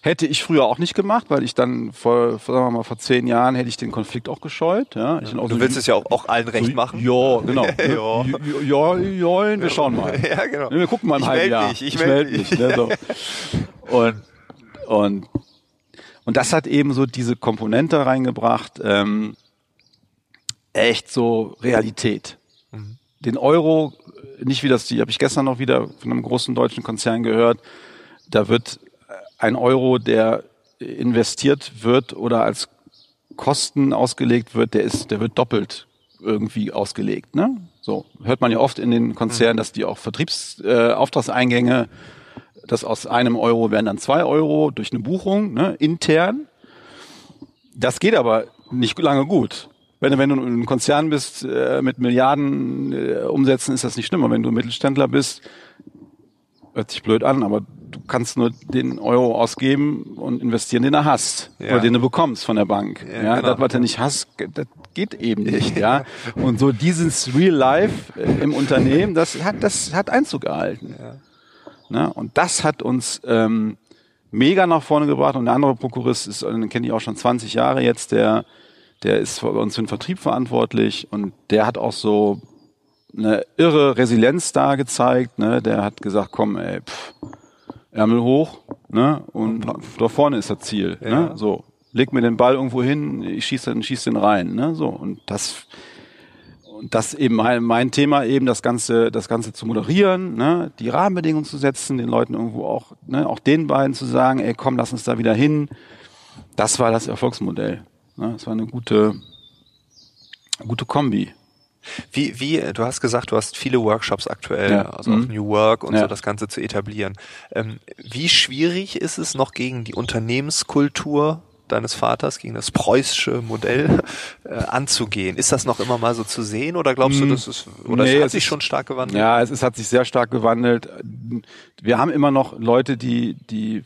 hätte ich früher auch nicht gemacht, weil ich dann vor, sagen wir mal, vor zehn Jahren hätte ich den Konflikt auch gescheut. Ja, ich ja. du so willst es ja auch, auch allen recht machen. Ja, genau. ja. Ja, ja, wir schauen mal. Ja, genau. Wir gucken mal ein halbes Jahr. Mich, ich, ich melde mich. mich ne, so. Und, und, und das hat eben so diese Komponente reingebracht, ähm, echt so Realität. Mhm. Den Euro, nicht wie das, die habe ich gestern noch wieder von einem großen deutschen Konzern gehört, da wird ein Euro, der investiert wird oder als Kosten ausgelegt wird, der ist, der wird doppelt irgendwie ausgelegt. Ne? So hört man ja oft in den Konzernen, mhm. dass die auch Vertriebsauftragseingänge, äh, dass aus einem Euro werden dann zwei Euro durch eine Buchung ne, intern. Das geht aber nicht lange gut wenn du, wenn du ein Konzern bist äh, mit Milliarden äh, Umsätzen, ist das nicht schlimm. Aber wenn du Mittelständler bist, hört sich blöd an, aber du kannst nur den Euro ausgeben und investieren, den du hast ja. oder den du bekommst von der Bank. Ja, ja genau. das, was du nicht hast, das geht eben nicht. ja. Und so dieses Real Life äh, im Unternehmen, das hat, das hat Einzug gehalten. Ja. Ne? Und das hat uns ähm, mega nach vorne gebracht. Und der andere Prokurist ist, den kenne ich auch schon 20 Jahre jetzt, der der ist bei uns für den Vertrieb verantwortlich und der hat auch so eine irre Resilienz da gezeigt. Ne? Der hat gesagt, komm, ey, pff, Ärmel hoch, ne? Und da vorne ist das Ziel. Ne? Ja. Ne? So, leg mir den Ball irgendwo hin, ich schieße den, schieß den rein. Ne? So und das und das eben mein, mein Thema eben, das Ganze, das Ganze zu moderieren, ne, die Rahmenbedingungen zu setzen, den Leuten irgendwo auch, ne, auch den beiden zu sagen, ey, komm, lass uns da wieder hin. Das war das Erfolgsmodell. Ne, das war eine gute, gute Kombi. Wie, wie, du hast gesagt, du hast viele Workshops aktuell, ja. also mhm. New Work und ja. so das Ganze zu etablieren. Ähm, wie schwierig ist es noch gegen die Unternehmenskultur deines Vaters, gegen das preußische Modell äh, anzugehen? Ist das noch immer mal so zu sehen oder glaubst du, mhm. das ist, oder nee, es hat sich schon stark gewandelt? Ja, es, es hat sich sehr stark gewandelt. Wir haben immer noch Leute, die, die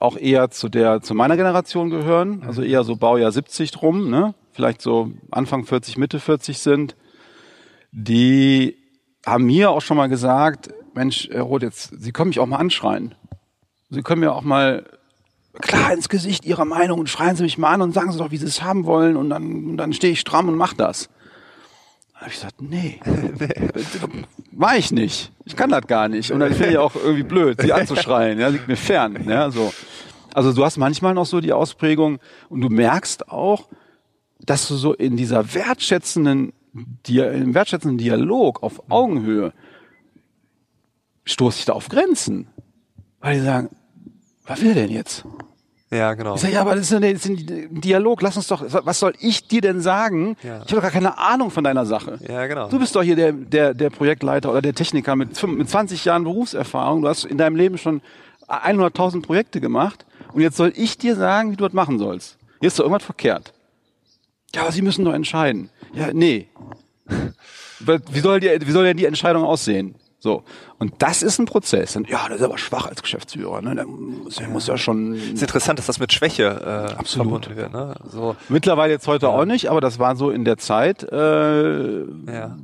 auch eher zu der, zu meiner Generation gehören, also eher so Baujahr 70 drum, ne? Vielleicht so Anfang 40, Mitte 40 sind die haben mir auch schon mal gesagt, Mensch, Herr Roth, jetzt, Sie können mich auch mal anschreien. Sie können mir auch mal klar ins Gesicht Ihrer Meinung und schreien Sie mich mal an und sagen Sie doch, wie Sie es haben wollen und dann, und dann stehe ich stramm und mach das. Habe ich gesagt, nee, war ich nicht. Ich kann das gar nicht. Und dann finde ich auch irgendwie blöd, sie anzuschreien. Ja, liegt mir fern. Ja, so. Also du hast manchmal noch so die Ausprägung und du merkst auch, dass du so in dieser wertschätzenden im wertschätzenden Dialog auf Augenhöhe stoße ich da auf Grenzen. Weil die sagen, was will der denn jetzt? Ja, genau. Ich sage, ja, aber das ist, ein, das ist ein Dialog, lass uns doch, was soll ich dir denn sagen? Ja. Ich habe doch gar keine Ahnung von deiner Sache. Ja, genau. Du bist doch hier der, der, der Projektleiter oder der Techniker mit, mit 20 Jahren Berufserfahrung. Du hast in deinem Leben schon 100.000 Projekte gemacht und jetzt soll ich dir sagen, wie du das machen sollst. Hier ist doch irgendwas verkehrt. Ja, aber Sie müssen doch entscheiden. Ja, nee. Wie soll, die, wie soll denn die Entscheidung aussehen? So. Und das ist ein Prozess. Und, ja, das ist aber schwach als Geschäftsführer. Ne? Der muss, der muss ja schon. ist interessant, dass das mit Schwäche äh, Absolut. verbunden wird. Ne? So. Mittlerweile jetzt heute ja. auch nicht, aber das war so in der Zeit. Äh, ja.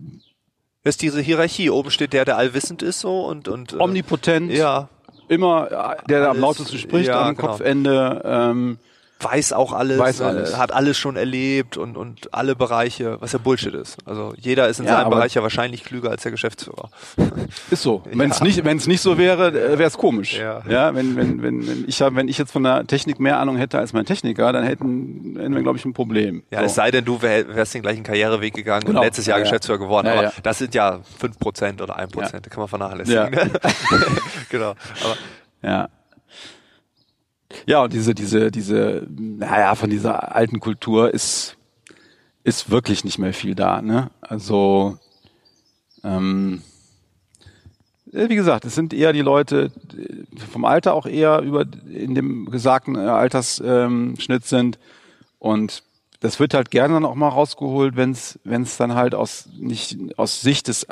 Ist diese Hierarchie. Oben steht der, der allwissend ist so und und äh, omnipotent. Ja. Immer der, der am lautesten spricht ja, am genau. Kopfende. Ähm, weiß auch alles, weiß äh, alles. hat alles schon erlebt und, und alle Bereiche, was ja Bullshit ist. Also jeder ist in ja, seinem Bereich ja wahrscheinlich klüger als der Geschäftsführer. Ist so. Wenn es ja. nicht, wenn es nicht so wäre, äh, wäre es komisch. Ja. ja, wenn, wenn, wenn, wenn ich hab, wenn ich jetzt von der Technik mehr Ahnung hätte als mein Techniker, dann hätten, hätten wir, glaube ich, ein Problem. Ja, so. es sei denn, du wär, wärst den gleichen Karriereweg gegangen genau. und letztes Jahr Geschäftsführer geworden. Aber das sind ja fünf Prozent oder ein Prozent, kann man vernachlässigen. Ja. genau. Aber ja. Ja, und diese, diese, diese, naja, von dieser alten Kultur ist, ist wirklich nicht mehr viel da. Ne? Also, ähm, wie gesagt, es sind eher die Leute vom Alter auch eher über in dem gesagten äh, Altersschnitt sind und das wird halt gerne dann auch mal rausgeholt, wenn es wenn es dann halt aus nicht aus Sicht des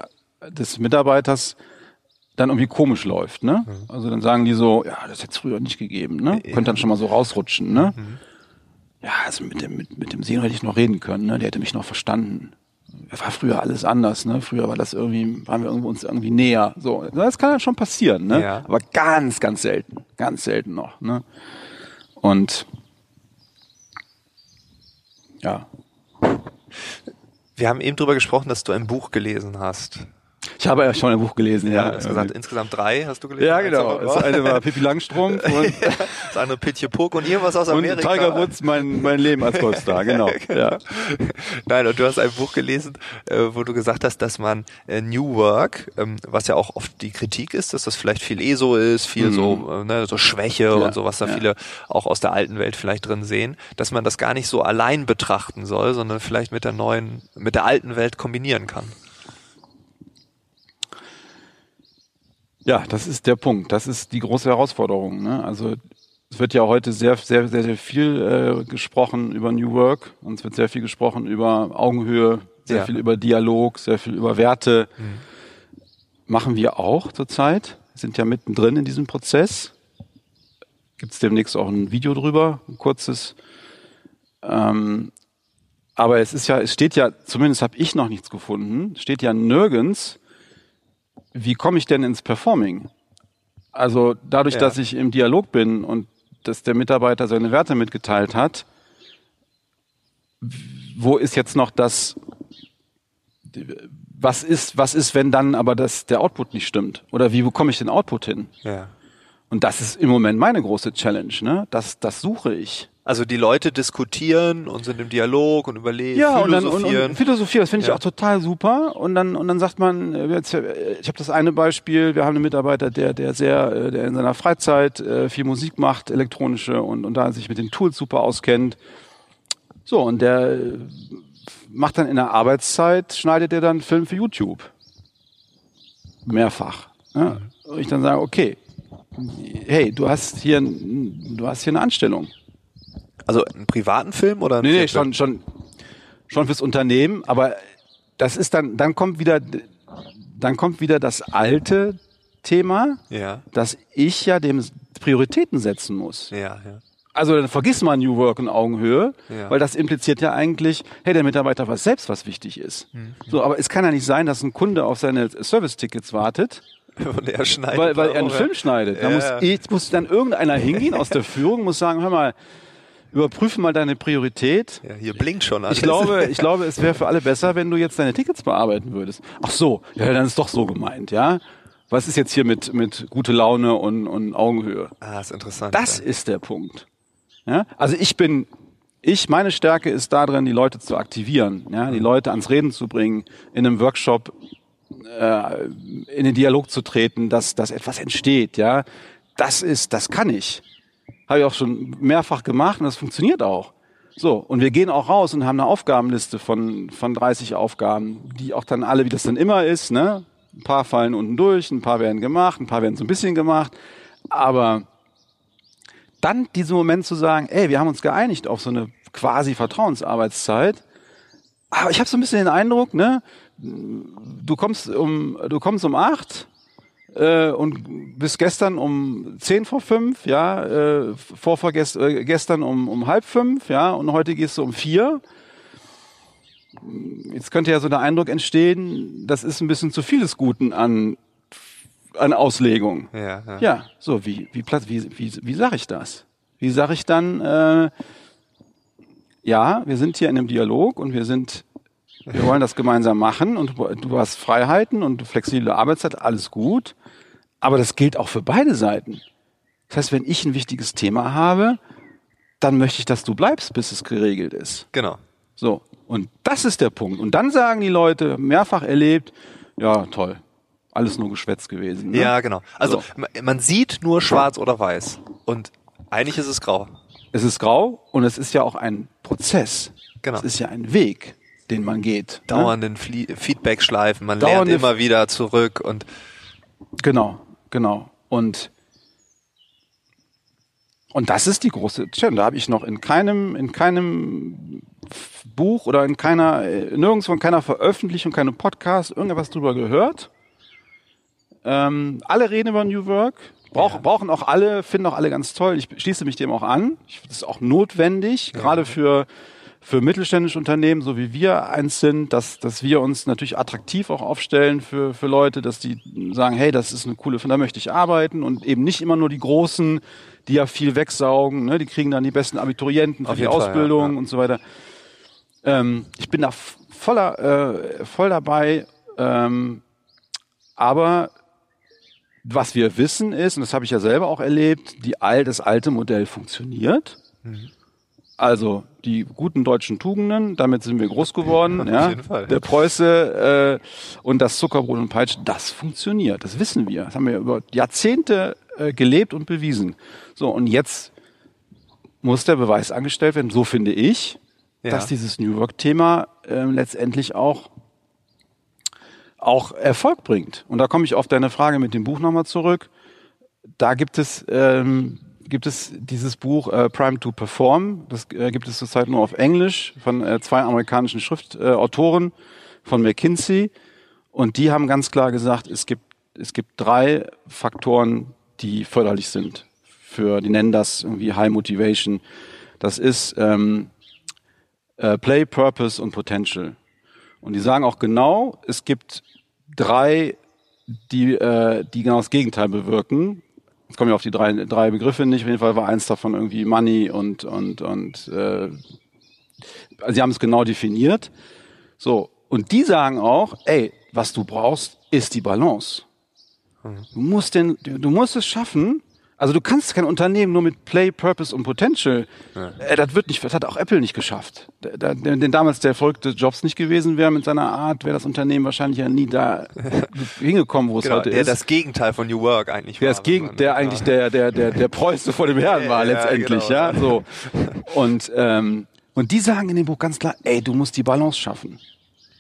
des Mitarbeiters dann irgendwie komisch läuft, ne? Mhm. Also dann sagen die so, ja, das hätte es früher nicht gegeben, ne? Ja. Könnte dann schon mal so rausrutschen, ne? Mhm. Ja, also mit dem, mit, mit dem Seno hätte ich noch reden können, ne? Der hätte mich noch verstanden. War früher alles anders, ne? Früher war das irgendwie, waren wir uns irgendwie näher. So, das kann dann schon passieren, ne? Ja. Aber ganz, ganz selten. Ganz selten noch, ne? Und ja. Wir haben eben drüber gesprochen, dass du ein Buch gelesen hast. Ich habe ja schon ein Buch gelesen, ja. ja gesagt, insgesamt drei hast du gelesen? Ja, genau. Das eine war Pippi Langstrumpf und das andere Pitje Puck und irgendwas aus Amerika. Und Tiger Woods, mein, mein Leben als Golfstar, genau. genau. Ja. Nein, und du hast ein Buch gelesen, äh, wo du gesagt hast, dass man äh, New Work, ähm, was ja auch oft die Kritik ist, dass das vielleicht viel ESO ist, viel mhm. so, äh, ne, so Schwäche ja, und so, was da ja. viele auch aus der alten Welt vielleicht drin sehen, dass man das gar nicht so allein betrachten soll, sondern vielleicht mit der neuen, mit der alten Welt kombinieren kann. Ja, das ist der Punkt. Das ist die große Herausforderung. Ne? Also es wird ja heute sehr, sehr, sehr, sehr viel äh, gesprochen über New Work und es wird sehr viel gesprochen über Augenhöhe, sehr ja. viel über Dialog, sehr viel über Werte. Mhm. Machen wir auch zurzeit. Sind ja mittendrin in diesem Prozess. Gibt es demnächst auch ein Video drüber, ein kurzes. Ähm, aber es ist ja, es steht ja, zumindest habe ich noch nichts gefunden, steht ja nirgends, wie komme ich denn ins Performing? Also dadurch, ja. dass ich im Dialog bin und dass der Mitarbeiter seine Werte mitgeteilt hat, wo ist jetzt noch das, was ist, was ist, wenn dann aber das, der Output nicht stimmt? Oder wie bekomme ich den Output hin? Ja. Und das ist im Moment meine große Challenge, ne? Das, das suche ich. Also die Leute diskutieren und sind im Dialog und überlegen, ja, philosophieren. Und, dann, und, und philosophieren, das finde ich ja. auch total super. Und dann und dann sagt man, äh, ich habe das eine Beispiel, wir haben einen Mitarbeiter, der der sehr, äh, der in seiner Freizeit äh, viel Musik macht, elektronische und und da sich mit den Tools super auskennt. So und der macht dann in der Arbeitszeit schneidet er dann Film für YouTube mehrfach. Ja? Und ich dann sage, okay, hey, du hast hier, du hast hier eine Anstellung also einen privaten Film oder? Nee, nee, schon, schon, schon fürs Unternehmen, aber das ist dann, dann kommt wieder, dann kommt wieder das alte Thema, ja. dass ich ja dem Prioritäten setzen muss. Ja, ja. Also dann vergiss mal New Work und Augenhöhe, ja. weil das impliziert ja eigentlich, hey, der Mitarbeiter weiß selbst, was wichtig ist. Mhm. So, aber es kann ja nicht sein, dass ein Kunde auf seine Service-Tickets wartet. Und er schneidet. Weil, weil er einen Film schneidet. Ja. Da muss, ich, muss dann irgendeiner hingehen aus der Führung, muss sagen, hör mal, überprüfe mal deine Priorität. Ja, hier blinkt schon alles. Ich glaube, ich glaube, es wäre für alle besser, wenn du jetzt deine Tickets bearbeiten würdest. Ach so, ja, dann ist doch so gemeint, ja. Was ist jetzt hier mit, mit gute Laune und, und Augenhöhe? Ah, ist interessant. Das ja. ist der Punkt. Ja? Also ich bin, ich, meine Stärke ist darin, die Leute zu aktivieren, ja, die mhm. Leute ans Reden zu bringen, in einem Workshop äh, in den Dialog zu treten, dass, dass etwas entsteht, ja. Das ist, das kann ich. Habe ich auch schon mehrfach gemacht und das funktioniert auch. So, und wir gehen auch raus und haben eine Aufgabenliste von, von 30 Aufgaben, die auch dann alle, wie das dann immer ist, ne? Ein paar fallen unten durch, ein paar werden gemacht, ein paar werden so ein bisschen gemacht. Aber dann diesen Moment zu sagen, ey, wir haben uns geeinigt auf so eine quasi Vertrauensarbeitszeit. Aber ich habe so ein bisschen den Eindruck, ne, du kommst um, du kommst um acht, äh, und bis gestern um zehn vor fünf, ja, äh, vorvergest, äh, gestern um, um halb fünf, ja, und heute gehst du um vier. Jetzt könnte ja so der Eindruck entstehen, das ist ein bisschen zu viel des Guten an, an Auslegung. Ja, ja. ja so, wie, wie, wie, wie, wie sage ich das? Wie sage ich dann, äh, ja, wir sind hier in einem Dialog und wir sind wir wollen das gemeinsam machen und du hast Freiheiten und flexible Arbeitszeit, alles gut. Aber das gilt auch für beide Seiten. Das heißt, wenn ich ein wichtiges Thema habe, dann möchte ich, dass du bleibst, bis es geregelt ist. Genau. So. Und das ist der Punkt. Und dann sagen die Leute, mehrfach erlebt, ja, toll. Alles nur Geschwätz gewesen. Ne? Ja, genau. Also so. man sieht nur schwarz oder weiß. Und eigentlich ist es grau. Es ist grau und es ist ja auch ein Prozess. Genau. Es ist ja ein Weg, den man geht. Ne? Dauernden ne? Feedback-Schleifen, man Dauernde lernt immer wieder zurück und. Genau. Genau. Und und das ist die große Challenge. Da habe ich noch in keinem, in keinem Buch oder in keiner, nirgendwo in keiner Veröffentlichung, keinem Podcast irgendwas drüber gehört. Ähm, alle reden über New Work. Brauch, ja. Brauchen auch alle, finden auch alle ganz toll. Ich schließe mich dem auch an. Ich, das ist auch notwendig, ja. gerade für für mittelständische Unternehmen, so wie wir eins sind, dass, dass wir uns natürlich attraktiv auch aufstellen für, für Leute, dass die sagen, hey, das ist eine coole, da möchte ich arbeiten und eben nicht immer nur die Großen, die ja viel wegsaugen, ne? die kriegen dann die besten Abiturienten für die Ausbildung Fall, ja. und so weiter. Ähm, ich bin da voller, äh, voll dabei, ähm, aber was wir wissen ist, und das habe ich ja selber auch erlebt, die all, das alte Modell funktioniert. Mhm. Also die guten deutschen Tugenden, damit sind wir groß geworden. ja. jeden Fall. Der Preuße äh, und das Zuckerbrot und Peitsch, das funktioniert. Das wissen wir. Das haben wir über Jahrzehnte äh, gelebt und bewiesen. So, und jetzt muss der Beweis angestellt werden, so finde ich, ja. dass dieses New Work-Thema äh, letztendlich auch auch Erfolg bringt. Und da komme ich auf deine Frage mit dem Buch nochmal zurück. Da gibt es ähm, gibt es dieses Buch äh, Prime to Perform. Das äh, gibt es zurzeit nur auf Englisch von äh, zwei amerikanischen Schriftautoren von McKinsey. Und die haben ganz klar gesagt, es gibt, es gibt drei Faktoren, die förderlich sind. Für, die nennen das irgendwie High Motivation. Das ist ähm, äh, Play, Purpose und Potential. Und die sagen auch genau, es gibt drei, die, äh, die genau das Gegenteil bewirken. Jetzt kommen wir auf die drei, drei Begriffe nicht. Auf jeden Fall war eins davon irgendwie Money und und und äh, also sie haben es genau definiert. So und die sagen auch, ey, was du brauchst, ist die Balance. Mhm. Du musst den, du musst es schaffen, Also du kannst kein Unternehmen nur mit Play, Purpose und Potential. Ja. Äh, das wird nicht, das hat auch Apple nicht geschafft. Denn damals der verrückte Jobs nicht gewesen wäre mit seiner Art, wäre das Unternehmen wahrscheinlich ja nie da hingekommen, wo es genau, heute der ist. Der das Gegenteil von New Work eigentlich der war. Das Gegen, der eigentlich der der der der Preuße vor dem Herrn war ja, letztendlich, genau, ja. So und ähm, und die sagen in dem Buch ganz klar, ey, du musst die Balance schaffen.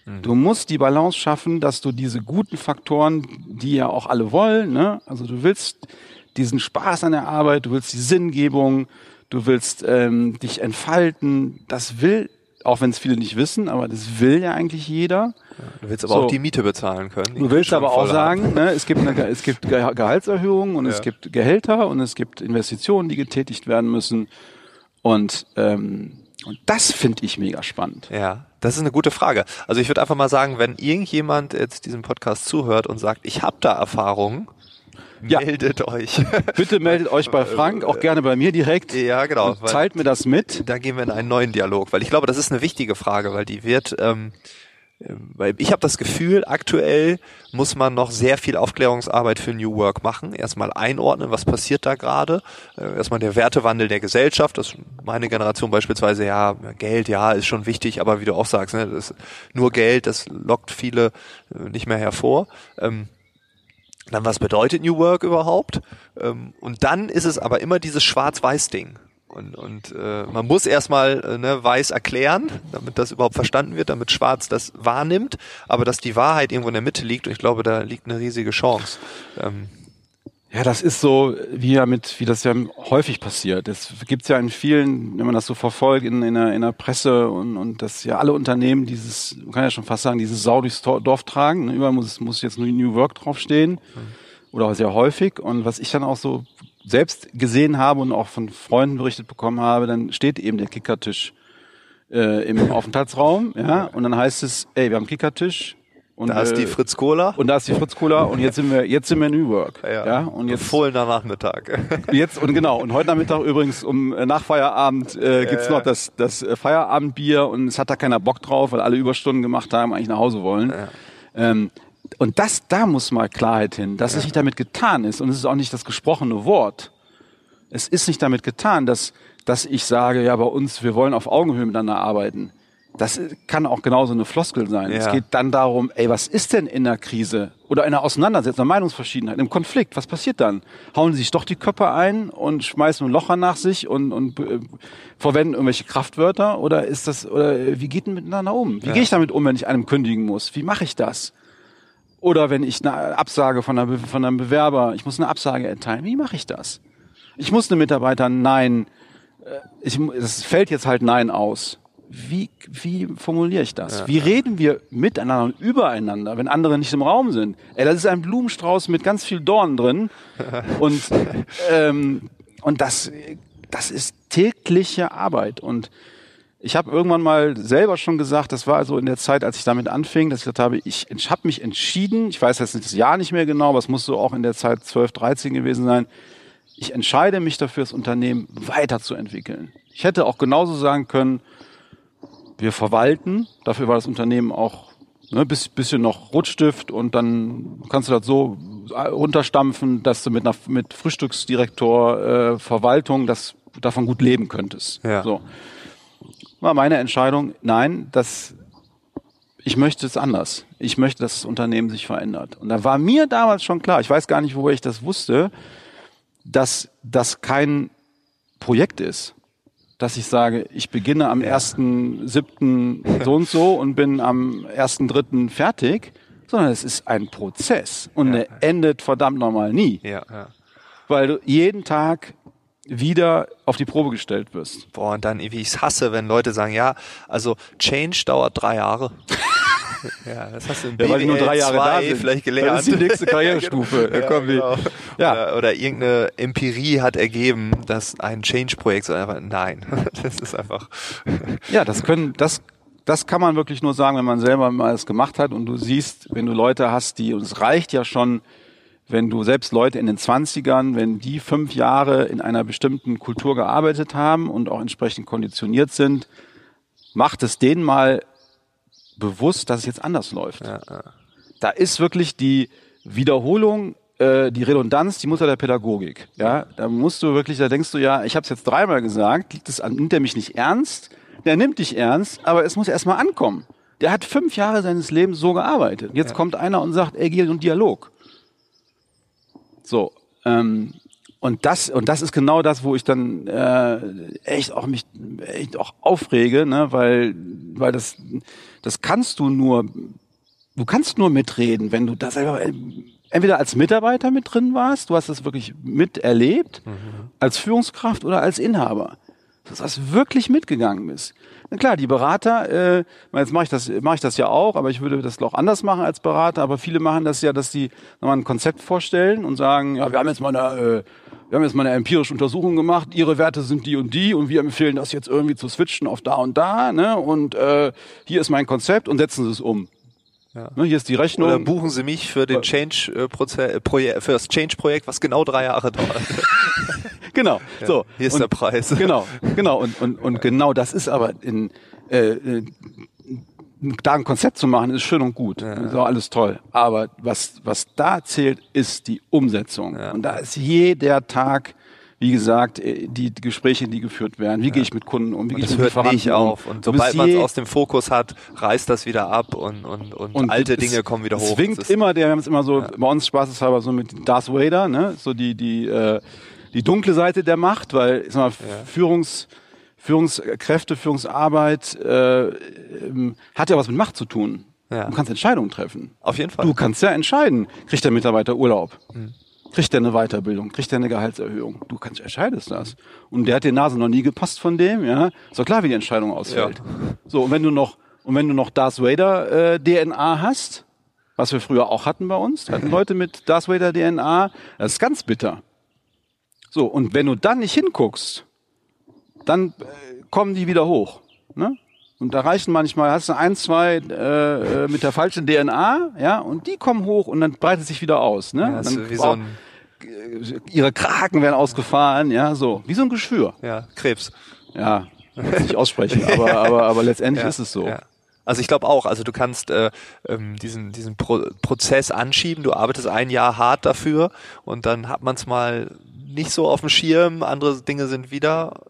Mhm. Du musst die Balance schaffen, dass du diese guten Faktoren, die ja auch alle wollen, ne? also du willst diesen Spaß an der Arbeit, du willst die Sinngebung, du willst ähm, dich entfalten. Das will, auch wenn es viele nicht wissen, aber das will ja eigentlich jeder. du willst aber so. auch die Miete bezahlen können. Du willst aber auch sagen, ne, es gibt eine, es gibt Gehaltserhöhungen und ja. es gibt Gehälter und es gibt Investitionen, die getätigt werden müssen. Und ähm, und das finde ich mega spannend. Ja, das ist eine gute Frage. Also ich würde einfach mal sagen, wenn irgendjemand jetzt diesem Podcast zuhört und sagt, ich habe da Erfahrungen, ja. meldet euch. Bitte meldet euch bei Frank, auch gerne bei mir direkt. Ja, genau. Teilt mir das mit. Da gehen wir in einen neuen Dialog, weil ich glaube, das ist eine wichtige Frage, weil die wird, ähm, weil ich habe das Gefühl, aktuell muss man noch sehr viel Aufklärungsarbeit für New Work machen. Erstmal einordnen, was passiert da gerade. Äh, erstmal der Wertewandel der Gesellschaft. Das meine Generation beispielsweise, ja, Geld, ja, ist schon wichtig, aber wie du auch sagst, ne, das nur Geld, das lockt viele äh, nicht mehr hervor. Ähm, dann was bedeutet New Work überhaupt? Ähm, und dann ist es aber immer dieses Schwarz-Weiß-Ding. Und, und äh, man muss erstmal äh, ne, weiß erklären, damit das überhaupt verstanden wird, damit Schwarz das wahrnimmt, aber dass die Wahrheit irgendwo in der Mitte liegt und ich glaube, da liegt eine riesige Chance. Ähm, ja, das ist so, wie ja mit, wie das ja häufig passiert. Es gibt's ja in vielen, wenn man das so verfolgt, in, in, der, in der Presse und, und dass ja alle Unternehmen dieses, man kann ja schon fast sagen, dieses Sau durchs Dorf tragen. Ne? Überall muss, muss jetzt nur New Work draufstehen. Mhm. Oder auch sehr häufig. Und was ich dann auch so selbst gesehen habe und auch von Freunden berichtet bekommen habe, dann steht eben der Kickertisch äh, im Aufenthaltsraum, ja, und dann heißt es, ey, wir haben Kickertisch, und, da ist die äh, Fritz Cola. Und da ist die Fritz Cola und jetzt sind wir, jetzt sind wir New Work. Ja. ja und jetzt. Fohlener Nachmittag. Jetzt, und genau. Und heute Nachmittag übrigens um, äh, nach Feierabend, äh, gibt's ja, noch das, das äh, Feierabendbier und es hat da keiner Bock drauf, weil alle Überstunden gemacht haben, eigentlich nach Hause wollen. Ähm, und das, da muss mal Klarheit hin, dass es nicht damit getan ist und es ist auch nicht das gesprochene Wort. Es ist nicht damit getan, dass, dass ich sage, ja, bei uns, wir wollen auf Augenhöhe miteinander arbeiten. Das kann auch genauso eine Floskel sein. Ja. Es geht dann darum, ey, was ist denn in der Krise oder in der Auseinandersetzung, einer Meinungsverschiedenheit, im Konflikt? Was passiert dann? Hauen sie sich doch die Köpfe ein und schmeißen ein Locher nach sich und, und äh, verwenden irgendwelche Kraftwörter? Oder ist das, oder äh, wie geht denn miteinander um? Wie ja. gehe ich damit um, wenn ich einem kündigen muss? Wie mache ich das? Oder wenn ich eine Absage von, einer, von einem Bewerber, ich muss eine Absage erteilen, wie mache ich das? Ich muss einem Mitarbeiter Nein, äh, ich, es fällt jetzt halt Nein aus wie, wie formuliere ich das? Ja. Wie reden wir miteinander und übereinander, wenn andere nicht im Raum sind? Ey, das ist ein Blumenstrauß mit ganz viel Dornen drin. und, ähm, und das, das ist tägliche Arbeit. Und ich habe irgendwann mal selber schon gesagt, das war also in der Zeit, als ich damit anfing, dass ich gesagt habe, ich, habe mich entschieden, ich weiß jetzt das Jahr nicht mehr genau, aber es muss so auch in der Zeit 12, 13 gewesen sein, ich entscheide mich dafür, das Unternehmen weiterzuentwickeln. Ich hätte auch genauso sagen können, wir verwalten. Dafür war das Unternehmen auch ne, bis, bisschen noch Rotstift und dann kannst du das so runterstampfen, dass du mit einer mit Frühstücksdirektor äh, Verwaltung das davon gut leben könntest. Ja. So war meine Entscheidung. Nein, das ich möchte es anders. Ich möchte, dass das Unternehmen sich verändert. Und da war mir damals schon klar. Ich weiß gar nicht, wo ich das wusste, dass das kein Projekt ist dass ich sage, ich beginne am ersten siebten so und so und bin am ersten dritten fertig, sondern es ist ein Prozess und ja. der endet verdammt normal nie. Ja, ja. Weil du jeden Tag wieder auf die Probe gestellt wirst. Boah, und dann, wie ich es hasse, wenn Leute sagen, ja, also Change dauert drei Jahre. Ja, das hast du in ja, weil nur drei Jahre da sind. vielleicht gelernt. Das ist die nächste Karrierestufe. ja, ja, genau. ja. Oder, oder, irgendeine Empirie hat ergeben, dass ein Change-Projekt so einfach, nein, das ist einfach. ja, das können, das, das kann man wirklich nur sagen, wenn man selber mal es gemacht hat und du siehst, wenn du Leute hast, die, und es reicht ja schon, wenn du selbst Leute in den Zwanzigern, wenn die fünf Jahre in einer bestimmten Kultur gearbeitet haben und auch entsprechend konditioniert sind, macht es denen mal bewusst, dass es jetzt anders läuft. Ja, ja. Da ist wirklich die Wiederholung äh, die Redundanz, die Mutter der Pädagogik. Ja, da musst du wirklich, da denkst du ja, ich habe es jetzt dreimal gesagt, liegt es an, nimmt er mich nicht ernst? Der nimmt dich ernst, aber es muss erstmal ankommen. Der hat fünf Jahre seines Lebens so gearbeitet. Jetzt ja. kommt einer und sagt, ey, geh und Dialog. So, ähm, und das und das ist genau das, wo ich dann äh, echt auch mich echt auch aufrege, ne, weil weil das das kannst du nur du kannst nur mitreden, wenn du das selber entweder als Mitarbeiter mit drin warst, du hast das wirklich miterlebt, mhm. als Führungskraft oder als Inhaber, dass das wirklich mitgegangen bist. Na klar, die Berater, äh, jetzt mache ich das, mache ich das ja auch, aber ich würde das auch anders machen als Berater. Aber viele machen das ja, dass die nochmal ein Konzept vorstellen und sagen, ja, wir haben jetzt mal eine, äh, wir haben jetzt mal eine empirische Untersuchung gemacht. Ihre Werte sind die und die und wir empfehlen das jetzt irgendwie zu switchen auf da und da. Ne? Und äh, hier ist mein Konzept und setzen Sie es um. Ja. Ne, hier ist die Rechnung. Oder buchen Sie mich für den Change äh, Prozess, äh, für das Change Projekt, was genau drei Jahre dauert. genau. Ja, so. Hier ist und, der Preis. Genau, genau. Und, und, und genau das ist aber in, äh, äh da ein Konzept zu machen, ist schön und gut. Ja. Ist auch alles toll. Aber was, was da zählt, ist die Umsetzung. Ja. Und da ist jeder Tag wie gesagt, äh, die Gespräche, die geführt werden, wie ja. gehe ich mit Kunden um, wie gehe ich mit hört nicht auf. Und sobald man es aus dem Fokus hat, reißt das wieder ab und, und, und, und alte Dinge kommen wieder hoch. Zwingt immer, der, wir haben es immer so, ja. bei uns spaßeshalber so mit Darth Vader, ne, so die, die, äh, die dunkle Seite der Macht, weil, ich sag mal. Führungs, Führungskräfte, Führungsarbeit äh, ähm, hat ja was mit Macht zu tun. Ja. Du kannst Entscheidungen treffen. Auf jeden Fall. Du kannst ja entscheiden, kriegt der Mitarbeiter Urlaub. Mhm. Kriegt er eine Weiterbildung? Kriegt er eine Gehaltserhöhung? Du kannst entscheidest das. Und der hat die Nase noch nie gepasst von dem, ja. Ist doch klar, wie die Entscheidung ausfällt. Ja. So, und wenn du noch, und wenn du noch Darth Vader äh, DNA hast, was wir früher auch hatten bei uns, hatten Leute mit Darth Vader DNA, das ist ganz bitter. So, und wenn du dann nicht hinguckst, dann äh, kommen die wieder hoch. Ne? Und da reichen manchmal, hast du ein, zwei äh, äh mit der falschen DNA, ja, und die kommen hoch und dann breitet sich wieder aus. Ne? Ja, dann wie so ein ihre Kraken werden ausgefahren, ja, so. Wie so ein Geschwür. Ja, Krebs. Ja, nicht aussprechen, aber, aber, aber letztendlich ja, ist es so. Ja. Also ich glaube auch, also du kannst äh, ähm, diesen, diesen Pro Prozess anschieben, du arbeitest ein Jahr hart dafür und dann hat man es mal nicht so auf dem Schirm, andere Dinge sind wieder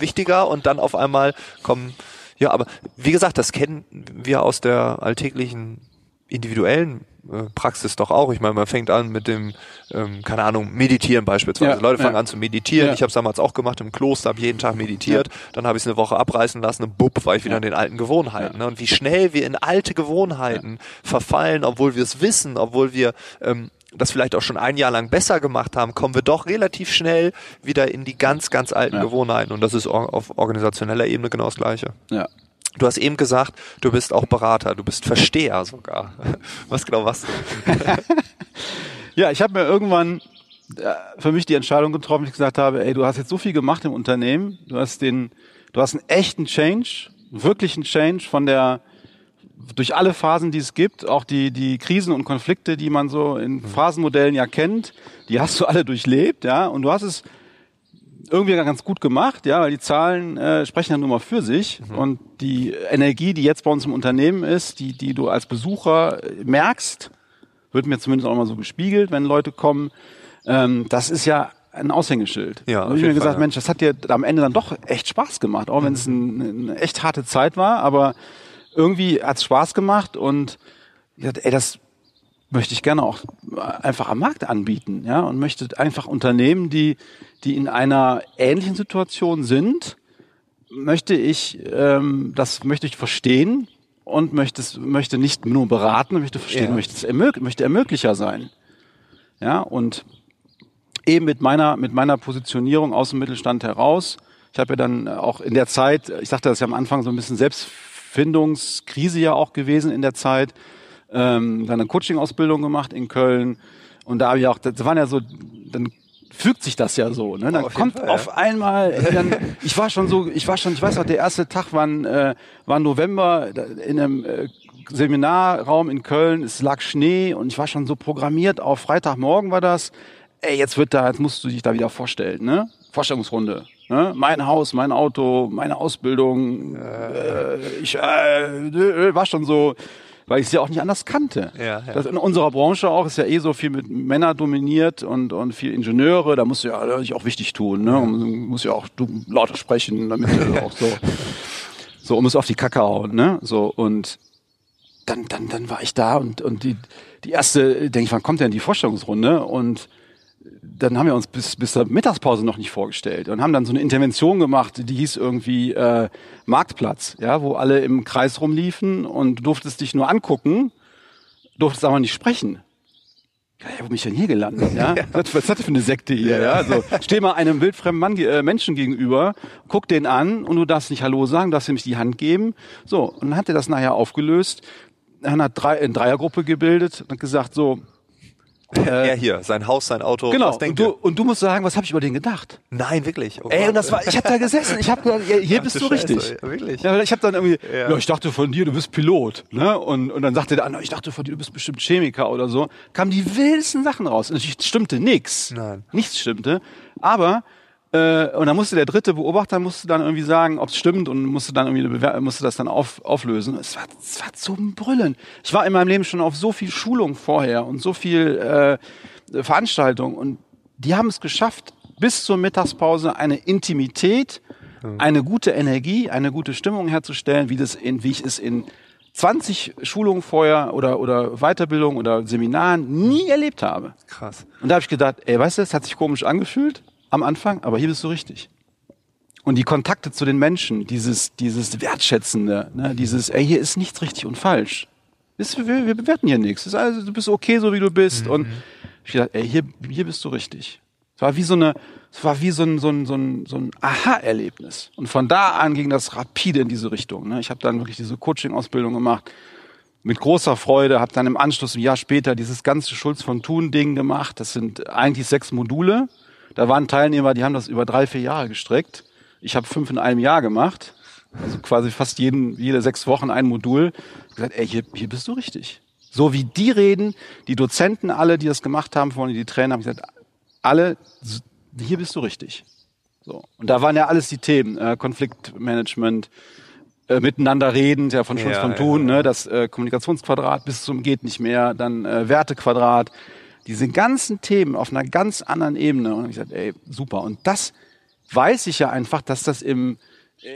wichtiger und dann auf einmal kommen ja, aber wie gesagt, das kennen wir aus der alltäglichen individuellen äh, Praxis doch auch. Ich meine, man fängt an mit dem, ähm, keine Ahnung, Meditieren beispielsweise. Ja, Leute fangen ja. an zu meditieren. Ja. Ich habe es damals auch gemacht im Kloster, habe jeden Tag meditiert. Dann habe ich es eine Woche abreißen lassen und bupp, war ich wieder in den alten Gewohnheiten. Ne? Und wie schnell wir in alte Gewohnheiten verfallen, obwohl wir es wissen, obwohl wir ähm, das vielleicht auch schon ein Jahr lang besser gemacht haben, kommen wir doch relativ schnell wieder in die ganz, ganz alten ja. Gewohnheiten. Und das ist auf organisationeller Ebene genau das Gleiche. Ja. Du hast eben gesagt, du bist auch Berater, du bist Versteher sogar. Was genau was? ja, ich habe mir irgendwann äh, für mich die Entscheidung getroffen, ich gesagt habe, ey, du hast jetzt so viel gemacht im Unternehmen, du hast den, du hast einen echten Change, wirklichen Change von der durch alle Phasen, die es gibt, auch die, die Krisen und Konflikte, die man so in mhm. Phasenmodellen ja kennt, die hast du alle durchlebt, ja, und du hast es irgendwie ganz gut gemacht, ja, weil die Zahlen äh, sprechen ja nur mal für sich mhm. und die Energie, die jetzt bei uns im Unternehmen ist, die, die du als Besucher merkst, wird mir zumindest auch mal so gespiegelt, wenn Leute kommen, ähm, das ist ja ein Aushängeschild. Ja, und ich mir gesagt, ja. Mensch, das hat dir am Ende dann doch echt Spaß gemacht, auch wenn es ein, eine echt harte Zeit war, aber irgendwie hat's Spaß gemacht und ich dachte, ey, das möchte ich gerne auch einfach am Markt anbieten, ja, und möchte einfach Unternehmen, die, die in einer ähnlichen Situation sind, möchte ich, ähm, das möchte ich verstehen und möchte möchte nicht nur beraten, möchte verstehen, ja. möchte es ermög möchte Ermöglicher sein, ja, und eben mit meiner, mit meiner Positionierung aus dem Mittelstand heraus, ich habe ja dann auch in der Zeit, ich sagte das ja am Anfang so ein bisschen selbst Findungskrise ja auch gewesen in der Zeit. Ähm, dann eine Coaching-Ausbildung gemacht in Köln. Und da habe ich auch, das waren ja so, dann fügt sich das ja so. Ne? Dann auf kommt Fall, auf ja. einmal, äh, dann, ich war schon so, ich war schon, ich weiß noch, der erste Tag war, äh, war November in einem äh, Seminarraum in Köln, es lag Schnee und ich war schon so programmiert auf Freitagmorgen war das. Ey, jetzt wird da, jetzt musst du dich da wieder vorstellen, ne? Vorstellungsrunde. Ne? Mein Haus, mein Auto, meine Ausbildung. Äh, ich äh, war schon so, weil ich es ja auch nicht anders kannte. Ja, ja. Das in unserer Branche auch ist ja eh so viel mit Männer dominiert und, und viel Ingenieure, da musst du ja dich auch wichtig tun, ne? Und musst ja auch du lauter sprechen, damit du auch so, so um es auf die Kacke hauen, ne? So und dann, dann, dann war ich da und, und die, die erste, denke ich, wann kommt denn die Vorstellungsrunde? Und dann haben wir uns bis, bis zur Mittagspause noch nicht vorgestellt und haben dann so eine Intervention gemacht, die hieß irgendwie äh, Marktplatz, ja, wo alle im Kreis rumliefen und du durftest dich nur angucken, durftest aber nicht sprechen. Ja, wo bin ich denn hier gelandet? Ja? Was, was ist das für eine Sekte hier? Ja? So, steh mal einem wildfremden Mann, äh, Menschen gegenüber, guck den an und du darfst nicht Hallo sagen, darfst ihm nicht die Hand geben. So, und dann hat er das nachher aufgelöst. Er hat drei, eine Dreiergruppe gebildet und gesagt, so, äh, er hier, sein Haus, sein Auto. Genau. und, du, und du musst sagen, was habe ich über den gedacht? Nein, wirklich. Oh Ey, und das war, ich habe da gesessen. Ich habe ja, hier Ach, bist du Scheiße, richtig. Ja, wirklich. Ja, ich habe dann irgendwie, ja. ja. ich dachte von dir, du bist Pilot, ne? Und und dann sagte der andere, ich dachte von dir, du bist bestimmt Chemiker oder so. Kamen die wildesten Sachen raus. Und natürlich stimmte nichts. Nein. Nichts stimmte. Aber äh, und dann musste der dritte Beobachter musste dann irgendwie sagen, ob es stimmt und musste dann irgendwie musste das dann auf, auflösen. Es war, es war zum Brüllen. Ich war in meinem Leben schon auf so viel Schulung vorher und so viel äh, Veranstaltung und die haben es geschafft, bis zur Mittagspause eine Intimität, eine gute Energie, eine gute Stimmung herzustellen, wie das in, wie ich es in 20 Schulungen vorher oder, oder Weiterbildung oder Seminaren nie erlebt habe. Krass. Und da habe ich gedacht, ey, weißt du, es hat sich komisch angefühlt, am Anfang, aber hier bist du richtig. Und die Kontakte zu den Menschen, dieses, dieses Wertschätzende, ne, dieses, ey, hier ist nichts richtig und falsch. wir, wir bewerten hier nichts. Also, du bist okay, so wie du bist. Mhm. Und ich dachte, ey, hier, hier bist du richtig. Es war wie so eine, es war wie so ein, so ein, so ein, so ein Aha-Erlebnis. Und von da an ging das rapide in diese Richtung. Ne? Ich habe dann wirklich diese Coaching-Ausbildung gemacht mit großer Freude, habe dann im Anschluss ein Jahr später dieses ganze Schulz von Thun-Ding gemacht. Das sind eigentlich sechs Module. Da waren Teilnehmer, die haben das über drei, vier Jahre gestreckt. Ich habe fünf in einem Jahr gemacht. Also quasi fast jeden, jede sechs Wochen ein Modul. Ich gesagt, ey, hier, hier bist du richtig. So wie die reden, die Dozenten alle, die das gemacht haben, vorne die Trainer, haben gesagt, alle, hier bist du richtig. So. Und da waren ja alles die Themen, äh, Konfliktmanagement, äh, miteinander reden, ja von Schulz ja, von Thun, ja. ne, das äh, Kommunikationsquadrat bis zum geht nicht mehr, dann äh, Wertequadrat, diese ganzen Themen auf einer ganz anderen Ebene. Und ich gesagt, ey, super. Und das weiß ich ja einfach, dass das im,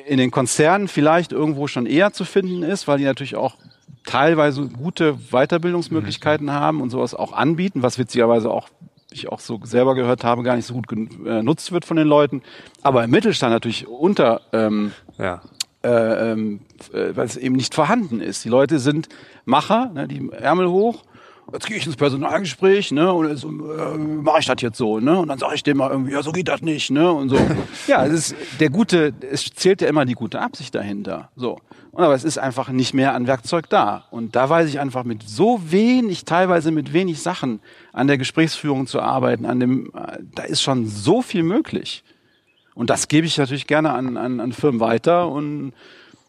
in den Konzernen vielleicht irgendwo schon eher zu finden ist, weil die natürlich auch teilweise gute Weiterbildungsmöglichkeiten mhm. haben und sowas auch anbieten, was witzigerweise auch ich auch so selber gehört habe, gar nicht so gut genutzt wird von den Leuten. Aber im Mittelstand natürlich unter, ähm, ja. äh, ähm, äh, weil es eben nicht vorhanden ist. Die Leute sind Macher, ne, die Ärmel hoch jetzt gehe ich ins Personalgespräch, ne, und jetzt, äh, mache ich das jetzt so, ne, und dann sage ich dem mal irgendwie, ja, so geht das nicht, ne, und so. ja, es ist der gute, es zählt ja immer die gute Absicht dahinter, so. Und aber es ist einfach nicht mehr an Werkzeug da. Und da weiß ich einfach mit so wenig, teilweise mit wenig Sachen an der Gesprächsführung zu arbeiten, an dem, da ist schon so viel möglich. Und das gebe ich natürlich gerne an, an, an Firmen weiter und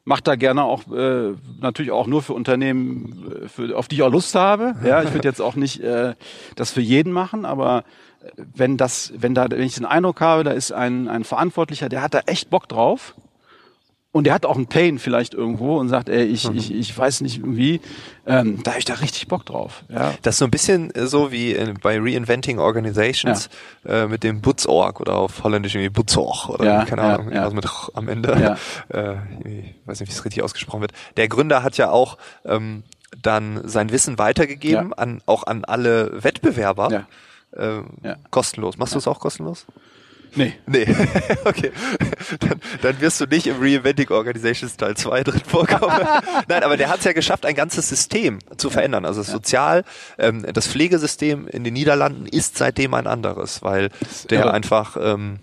macht da gerne auch äh, natürlich auch nur für Unternehmen, äh, für, auf die ich auch Lust habe. Ja, ich würde jetzt auch nicht äh, das für jeden machen, aber äh, wenn das, wenn da, wenn ich den Eindruck habe, da ist ein, ein Verantwortlicher, der hat da echt Bock drauf, und der hat auch einen Pain vielleicht irgendwo und sagt, ey, ich, mhm. ich, ich weiß nicht wie, ähm, da habe ich da richtig Bock drauf. Ja. Das ist so ein bisschen so wie bei Reinventing Organizations ja. äh, mit dem Butzorg oder auf Holländisch irgendwie Butzorg oder ja, keine Ahnung, ja, irgendwas mit am Ende. Äh, ich weiß nicht, wie es richtig ausgesprochen wird. Der Gründer hat ja auch ähm, dann sein Wissen weitergegeben an auch an alle Wettbewerber. Äh, kostenlos. Machst du es auch kostenlos? Nee. Nee. okay. Dann, dann wirst du nicht im Reinventing Organizations Teil 2 drin vorkommen. Nein, aber der hat es ja geschafft, ein ganzes System zu verändern. Also das Sozial, ähm, das Pflegesystem in den Niederlanden ist seitdem ein anderes, weil der einfach ähm,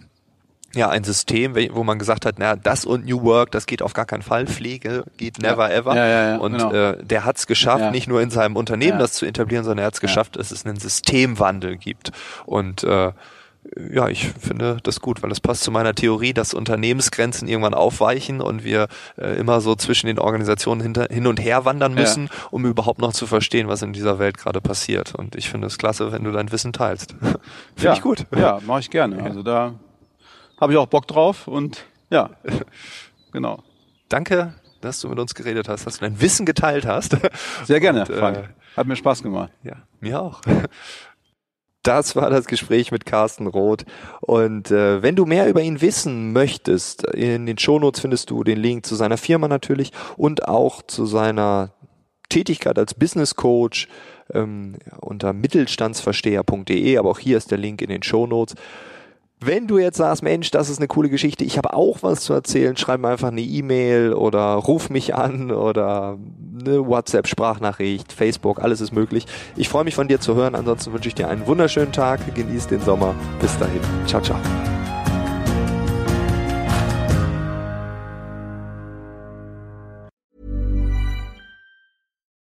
ja ein System, wo man gesagt hat, na das und New Work, das geht auf gar keinen Fall. Pflege geht never ja. ever. Ja, ja, ja, und genau. äh, der hat es geschafft, nicht nur in seinem Unternehmen das zu etablieren, sondern er hat es geschafft, dass es einen Systemwandel gibt. Und äh, ja, ich finde das gut, weil das passt zu meiner Theorie, dass Unternehmensgrenzen irgendwann aufweichen und wir äh, immer so zwischen den Organisationen hinter, hin und her wandern müssen, ja. um überhaupt noch zu verstehen, was in dieser Welt gerade passiert. Und ich finde es klasse, wenn du dein Wissen teilst. finde ja, ich gut. Ja, mache ich gerne. Also da habe ich auch Bock drauf und ja, genau. Danke dass du mit uns geredet hast, dass du dein Wissen geteilt hast. Sehr gerne, Und, Frank. Äh, Hat mir Spaß gemacht. Ja, mir auch. Das war das Gespräch mit Carsten Roth. Und äh, wenn du mehr über ihn wissen möchtest, in den Shownotes findest du den Link zu seiner Firma natürlich und auch zu seiner Tätigkeit als Business Coach ähm, unter mittelstandsversteher.de. Aber auch hier ist der Link in den Shownotes. Wenn du jetzt sagst, Mensch, das ist eine coole Geschichte, ich habe auch was zu erzählen, schreib mir einfach eine E-Mail oder ruf mich an oder eine WhatsApp-Sprachnachricht, Facebook, alles ist möglich. Ich freue mich von dir zu hören. Ansonsten wünsche ich dir einen wunderschönen Tag, genieß den Sommer. Bis dahin. Ciao, ciao.